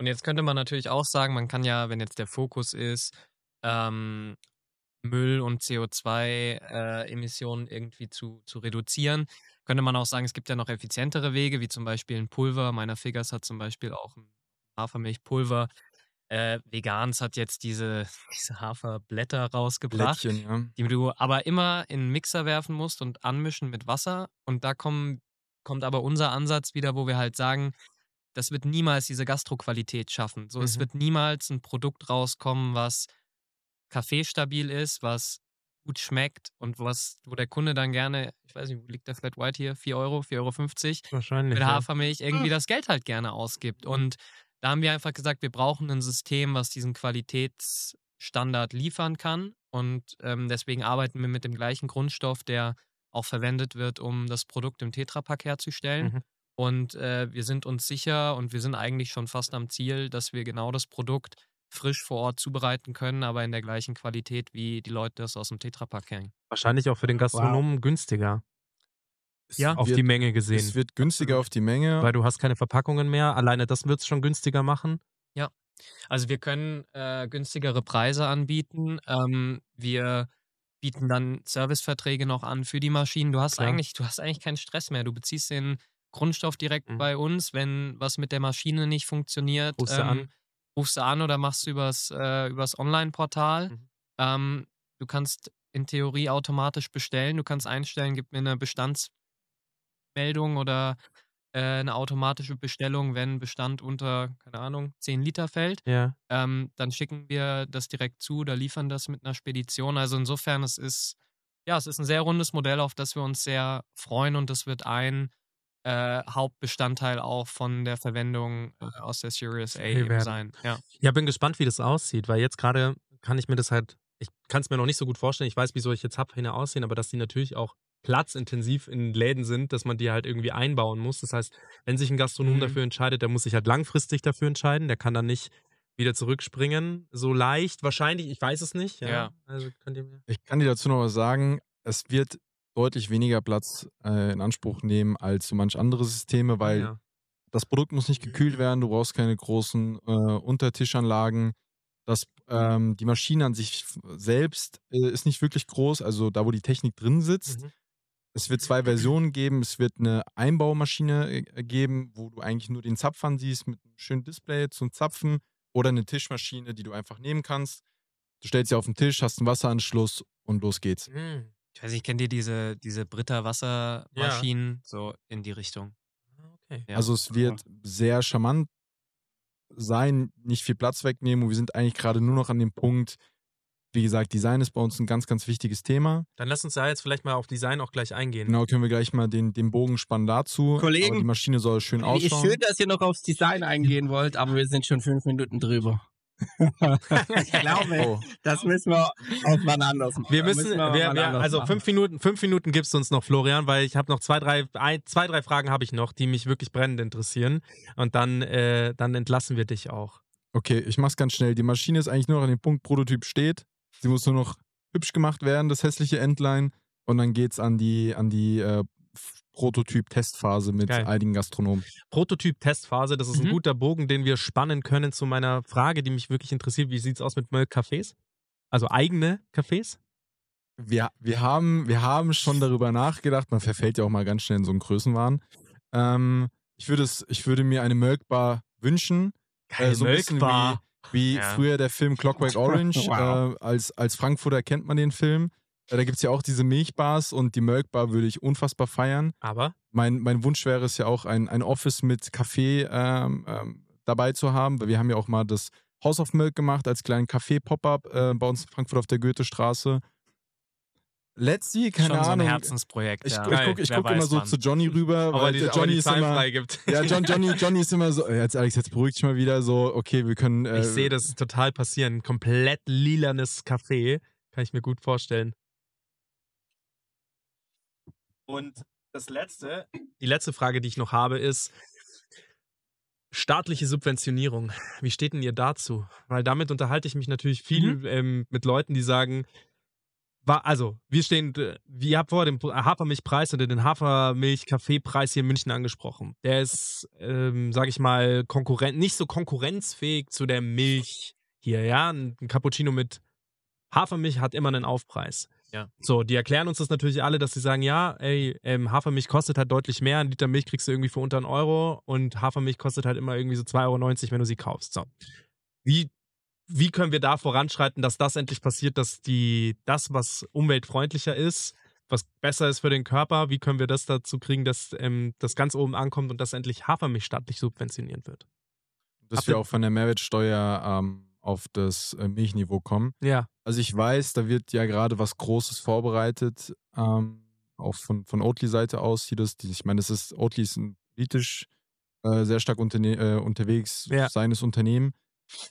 Und jetzt könnte man natürlich auch sagen, man kann ja, wenn jetzt der Fokus ist, ähm, Müll und CO2-Emissionen irgendwie zu, zu reduzieren, könnte man auch sagen, es gibt ja noch effizientere Wege, wie zum Beispiel ein Pulver. Meiner Figures hat zum Beispiel auch ein Hafermilchpulver. Äh, Vegans hat jetzt diese, diese Haferblätter rausgebracht Blättchen, ja. die du aber immer in einen Mixer werfen musst und anmischen mit Wasser. Und da kommen, kommt aber unser Ansatz wieder, wo wir halt sagen, das wird niemals diese Gastroqualität schaffen. So, es Mhm. wird niemals ein Produkt rauskommen, was kaffeestabil ist, was gut schmeckt und was, wo der Kunde dann gerne, ich weiß nicht, wo liegt der Flat White hier? 4 Euro, 4,50 Euro Wahrscheinlich. mit ja. Hafermilch irgendwie das Geld halt gerne ausgibt. Und da haben wir einfach gesagt, wir brauchen ein System, was diesen Qualitätsstandard liefern kann. Und ähm, deswegen arbeiten wir mit dem gleichen Grundstoff, der auch verwendet wird, um das Produkt im Tetrapack herzustellen. Mhm. Und äh, wir sind uns sicher und wir sind eigentlich schon fast am Ziel, dass wir genau das Produkt frisch vor Ort zubereiten können, aber in der gleichen Qualität, wie die Leute das aus dem Tetrapack kennen. Wahrscheinlich auch für den Gastronomen günstiger. Ja. Auf wird, die Menge gesehen. Es wird günstiger auf die Menge. weil du hast keine Verpackungen mehr. Alleine das wird es schon günstiger machen. Also wir können äh, günstigere Preise anbieten. Ähm, wir bieten dann Serviceverträge noch an für die Maschinen. Du hast Klar. eigentlich, du hast eigentlich keinen Stress mehr. Du beziehst den Grundstoff direkt Mhm. bei uns. Wenn was mit der Maschine nicht funktioniert, Rufst du an. rufst du an oder machst du übers, äh, übers Online-Portal. Mhm. Ähm, du kannst in Theorie automatisch bestellen. Du kannst einstellen, gib mir eine Bestandsmeldung oder äh, eine automatische Bestellung, wenn Bestand unter, keine Ahnung, 10 Liter fällt. Ja. Ähm, dann schicken wir das direkt zu oder liefern das mit einer Spedition. Also insofern, es ist, ja, es ist ein sehr rundes Modell, auf das wir uns sehr freuen und das wird ein äh, Hauptbestandteil auch von der Verwendung äh, aus der Series A werden. sein. Ja. Ja, bin gespannt, wie das aussieht, weil jetzt gerade kann ich mir das halt, ich kann es mir noch nicht so gut vorstellen. Ich weiß, wie solche Zapfhähne aussehen, aber dass die natürlich auch platzintensiv in Läden sind, dass man die halt irgendwie einbauen muss. Das heißt, wenn sich ein Gastronom Mhm. dafür entscheidet, der muss sich halt langfristig dafür entscheiden. Der kann dann nicht wieder zurückspringen. So leicht, wahrscheinlich, ich weiß es nicht. Ja. Ja. Also könnt ihr mir. Ich kann dir dazu noch was sagen. Es wird deutlich weniger Platz äh, in Anspruch nehmen als so manch andere Systeme, weil ja. das Produkt muss nicht gekühlt werden, du brauchst keine großen äh, Untertischanlagen. Das, ähm, die Maschine an sich selbst äh, ist nicht wirklich groß, also da, wo die Technik drin sitzt. Mhm. Es wird zwei Versionen geben. Es wird eine Einbaumaschine äh, geben, wo du eigentlich nur den Zapfhahn siehst mit einem schönen Display zum Zapfen oder eine Tischmaschine, die du einfach nehmen kannst. Du stellst sie auf den Tisch, hast einen Wasseranschluss und los geht's. Mhm. Ich weiß nicht, kennt ihr diese, diese Britta Wassermaschinen? So in die Richtung. Ah, Okay. Ja. Also es wird sehr charmant sein, nicht viel Platz wegnehmen und wir sind eigentlich gerade nur noch an dem Punkt, Wie gesagt, Design ist bei uns ein ganz, ganz wichtiges Thema. Dann lass uns da jetzt vielleicht mal auf Design auch gleich eingehen. Genau, können wir gleich mal den, den Bogen spannen dazu. Kollegen, aber die Maschine soll schön Ist ausschauen. schön, dass ihr noch aufs Design eingehen wollt, aber wir sind schon fünf Minuten drüber. ich glaube, Oh. das müssen wir auf wann anders machen. Wir müssen, auf wir, wir, anders also machen. fünf Minuten, fünf Minuten gibst du uns noch, Florian, weil ich habe noch zwei, drei, ein, zwei, drei Fragen habe ich noch, die mich wirklich brennend interessieren. Und dann, äh, dann entlassen wir dich auch. Okay, ich mach's ganz schnell. Die Maschine ist eigentlich nur noch an dem Punkt, Prototyp steht. Sie muss nur noch hübsch gemacht werden, das hässliche Endline. Und dann geht's an die, an die äh, Prototyp-Testphase mit Geil. einigen Gastronomen. Prototyp-Testphase, das ist ein Mhm. guter Bogen, den wir spannen können zu meiner Frage, die mich wirklich interessiert. Wie sieht's aus mit Milk-Cafés? Also eigene Cafés? Wir, wir, haben, wir haben schon darüber nachgedacht. Man verfällt ja auch mal ganz schnell in so einen Größenwahn. Ähm, ich, würde es, ich würde mir eine Milkbar wünschen. Äh, so ein Milkbar. Wie Ja. früher der Film Clockwork Orange. Wow. äh, als, als Frankfurter kennt man den Film. Äh, da gibt es ja auch diese Milchbars und die Milkbar würde ich unfassbar feiern. Aber Mein, mein Wunsch wäre es ja auch, ein, ein Office mit Kaffee ähm, ähm, dabei zu haben. Weil wir haben ja auch mal das House of Milk gemacht als kleinen Café-Pop-Up äh, bei uns in Frankfurt auf der Goethestraße. Let's see, keine Schon so ein Ahnung. Herzensprojekt. ich ja. ich gucke ich guck immer so wann. zu Johnny rüber, aber weil die, der aber Johnny die ist Zahlen immer, freigibt. ja, John, Johnny, Johnny ist immer so, jetzt Alex, jetzt beruhigt dich mal wieder so, okay, wir können. Äh, Ich sehe das total passieren. Ein komplett lilanes Café. Kann ich mir gut vorstellen. Und das letzte, die letzte Frage, die ich noch habe, ist staatliche Subventionierung. Wie steht denn ihr dazu? Weil damit unterhalte ich mich natürlich viel ähm, mit Leuten, die sagen, wa- also, wir stehen, äh, ihr habt vorher den Hafermilchpreis oder den Hafermilch-Kaffeepreis hier in München angesprochen. Der ist, ähm, sage ich mal, konkurrent, nicht so konkurrenzfähig zu der Milch hier, ja. Ein Cappuccino mit Hafermilch hat immer einen Aufpreis. Ja. So, die erklären uns das natürlich alle, dass sie sagen, ja, ey, ähm, Hafermilch kostet halt deutlich mehr, ein Liter Milch kriegst du irgendwie für unter einen Euro und Hafermilch kostet halt immer irgendwie so 2,90 Euro, wenn du sie kaufst. So. Wie, wie können wir da voranschreiten, dass das endlich passiert, dass die, das, was umweltfreundlicher ist, was besser ist für den Körper, wie können wir das dazu kriegen, dass ähm, das ganz oben ankommt und dass endlich Hafermilch staatlich subventioniert wird? dass ihr- wir auch von der Mehrwertsteuer ähm, auf das äh, Milchniveau kommen. Ja. Also ich weiß, da wird ja gerade was Großes vorbereitet, ähm, auch von, von Oatly-Seite aus. Sieht das, ich meine, das ist, Oatly ist politisch äh, sehr stark äh, unterwegs, Ja. seines Unternehmen.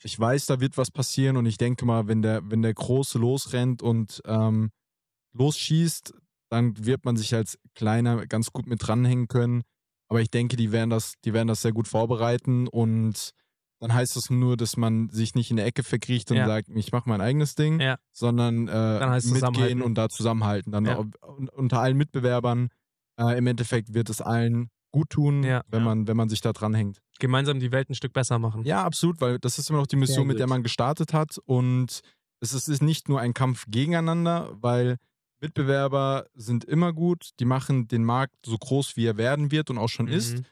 Ich weiß, da wird was passieren und ich denke mal, wenn der, wenn der Große losrennt und ähm, losschießt, dann wird man sich als Kleiner ganz gut mit dranhängen können. Aber ich denke, die werden das, die werden das sehr gut vorbereiten und dann heißt das nur, dass man sich nicht in der Ecke verkriecht und Ja. sagt, ich mache mein eigenes Ding, Ja. sondern äh, heißt mitgehen und da zusammenhalten. Dann Ja. unter allen Mitbewerbern. Äh, Im Endeffekt wird es allen gut tun, Ja. wenn, Ja. Man, wenn man sich da dranhängt. Gemeinsam die Welt ein Stück besser machen. Ja, absolut, weil das ist immer noch die Mission, mit gut. der man gestartet hat. Und es ist, ist nicht nur ein Kampf gegeneinander, weil Mitbewerber sind immer gut, die machen den Markt so groß, wie er werden wird und auch schon ist. Mhm.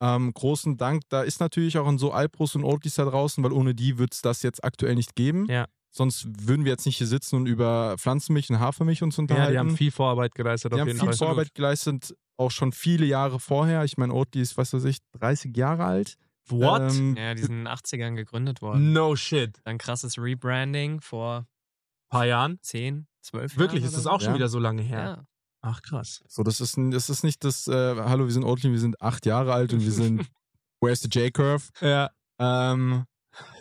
Ähm, großen Dank, da ist natürlich auch ein so Alpros und Oatlys da draußen, weil ohne die wird es das jetzt aktuell nicht geben. Ja. Sonst würden wir jetzt nicht hier sitzen und über Pflanzenmilch und Hafermilch uns Ja, unterhalten. die haben viel Vorarbeit geleistet Die auf haben jeden viel Fall. Vorarbeit geleistet, auch schon viele Jahre vorher. Ich meine, Oatly ist, was weiß ich, 30 Jahre alt. What? Ähm, Ja, die sind in den 80ern gegründet worden. no shit. Dann krasses Rebranding vor Paar Jahren? 10, 12 Wirklich, Jahren. ist das auch schon Ja. wieder so lange her? Ja. Ach krass. So, das ist, ein, das ist nicht das, äh, hallo, wir sind Oatly, wir sind acht Jahre alt und wir sind, where's the J-Curve? Ja. Ähm,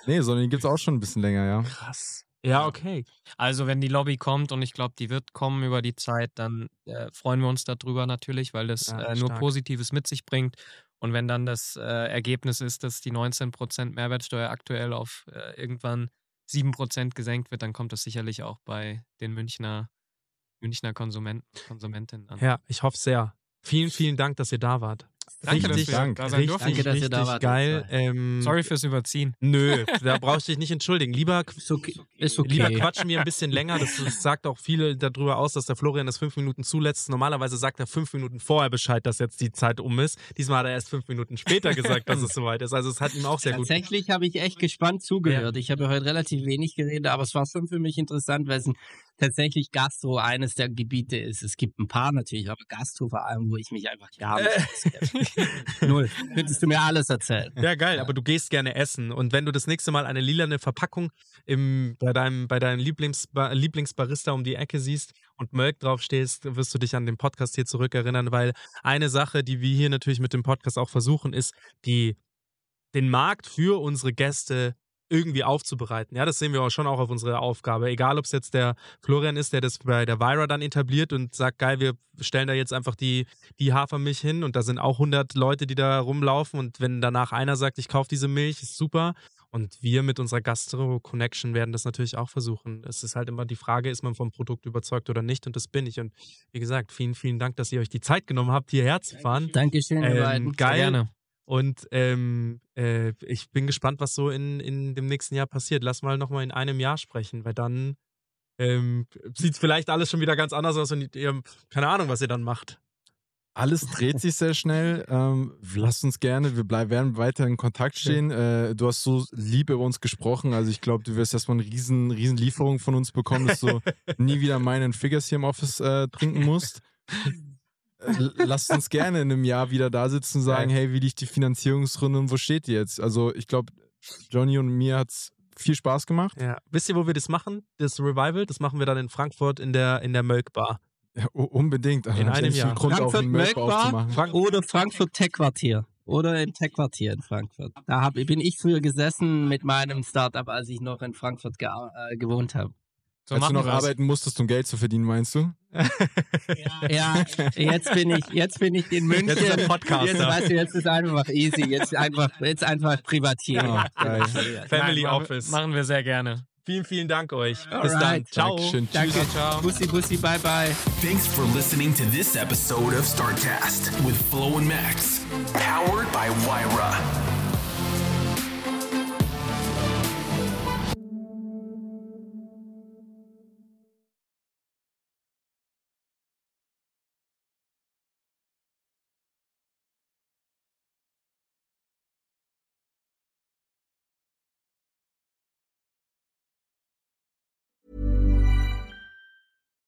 nee, sondern die gibt es auch schon ein bisschen länger, ja. Krass. Ja, okay. Also wenn die Lobby kommt und ich glaube, die wird kommen über die Zeit, dann äh, freuen wir uns darüber natürlich, weil das Ja, äh, nur. Positives mit sich bringt. Und wenn dann das äh, Ergebnis ist, dass die 19% Mehrwertsteuer aktuell auf äh, irgendwann 7% gesenkt wird, dann kommt das sicherlich auch bei den Münchner, Münchner Konsumenten Konsumentinnen an. Ja, ich hoffe sehr. Vielen, vielen Dank, dass ihr da wart. Danke, dass richtig, wir da sein richtig. Danke, dass ihr da richtig wart, geil. Ähm, Sorry fürs Überziehen. Nö, da brauchst du dich nicht entschuldigen. Lieber, Ist okay. Ist okay. lieber quatschen wir ein bisschen länger. Das, das sagt auch viel darüber aus, dass der Florian das fünf Minuten zulässt. Normalerweise sagt er fünf Minuten vorher Bescheid, dass jetzt die Zeit um ist. Diesmal hat er erst fünf Minuten später gesagt, dass es soweit ist. Also es hat ihm auch sehr gut. Tatsächlich habe ich echt gespannt zugehört. Ich habe heute relativ wenig geredet, aber es war schon für mich interessant, weil es ein tatsächlich Gastro eines der Gebiete ist. Es gibt ein paar natürlich, aber Gastro vor allem, wo ich mich einfach gar nicht. Null. Könntest du mir alles erzählen. Ja, geil, aber du gehst gerne essen. Und wenn du das nächste Mal eine lilane Verpackung im, bei deinem, bei deinem Lieblingsba Lieblingsbarista um die Ecke siehst und Mölk draufstehst, wirst du dich an den Podcast hier zurückerinnern, weil eine Sache, die wir hier natürlich mit dem Podcast auch versuchen, ist, die, den Markt für unsere Gäste irgendwie aufzubereiten. Ja, das sehen wir auch schon auch auf unsere Aufgabe. Egal, ob es jetzt der Florian ist, der das bei der Vira dann etabliert und sagt, geil, wir stellen da jetzt einfach die, die Hafermilch hin und da sind auch 100 Leute, die da rumlaufen und wenn danach einer sagt, ich kaufe diese Milch, ist super. Und wir mit unserer Gastro-Connection werden das natürlich auch versuchen. Es ist halt immer die Frage, ist man vom Produkt überzeugt oder nicht? Und das bin ich. Und wie gesagt, vielen, vielen Dank, dass ihr euch die Zeit genommen habt, hierher zu fahren. Dankeschön, ihr Ähm, beiden. geil. Gerne. Und ähm, äh, ich bin gespannt, was so in, in dem nächsten Jahr passiert. Lass mal nochmal in einem Jahr sprechen, weil dann ähm, sieht vielleicht alles schon wieder ganz anders aus und ihr, keine Ahnung, was ihr dann macht. Alles dreht sich sehr schnell. Ähm, lasst uns gerne, wir bleib, werden weiter in Kontakt stehen. Äh, du hast so lieb über uns gesprochen. Also ich glaube, du wirst erstmal eine riesen, riesen Lieferung von uns bekommen, dass du nie wieder meinen Figures hier im Office äh, trinken musst. Lasst uns gerne in einem Jahr wieder da sitzen und sagen, hey, wie liegt die Finanzierungsrunde und wo steht die jetzt? Also ich glaube, Johnny und mir hat es viel Spaß gemacht. Ja. Wisst ihr, wo wir das machen? Das Revival, das machen wir dann in Frankfurt in der, in der Mölk Bar. Ja, unbedingt. In Hab ich einem Jahr. Grund, Frankfurt Milk Bar? Frank Oder Frankfurt Tech-Quartier. Oder im Tech-Quartier in Frankfurt. Da hab, bin ich früher gesessen mit meinem Startup, als ich noch in Frankfurt äh, gewohnt habe. So Als du noch arbeiten musstest, um Geld zu verdienen, meinst du? Ja, jetzt bin ich, jetzt bin ich in München. Jetzt ist er Podcaster. Jetzt, weißt du, jetzt ist einfach easy. Jetzt einfach, jetzt einfach Privatier. Ah, geil. Family Nein, Office. Machen wir sehr gerne. Vielen, vielen Dank euch. Bis dann. Alright. Ciao. Dankeschön. Danke. Tschüss. Ciao. Bussi, bussi, bye, bye. Thanks for listening to this episode of StarCast with Flo and Max, powered by Wyra.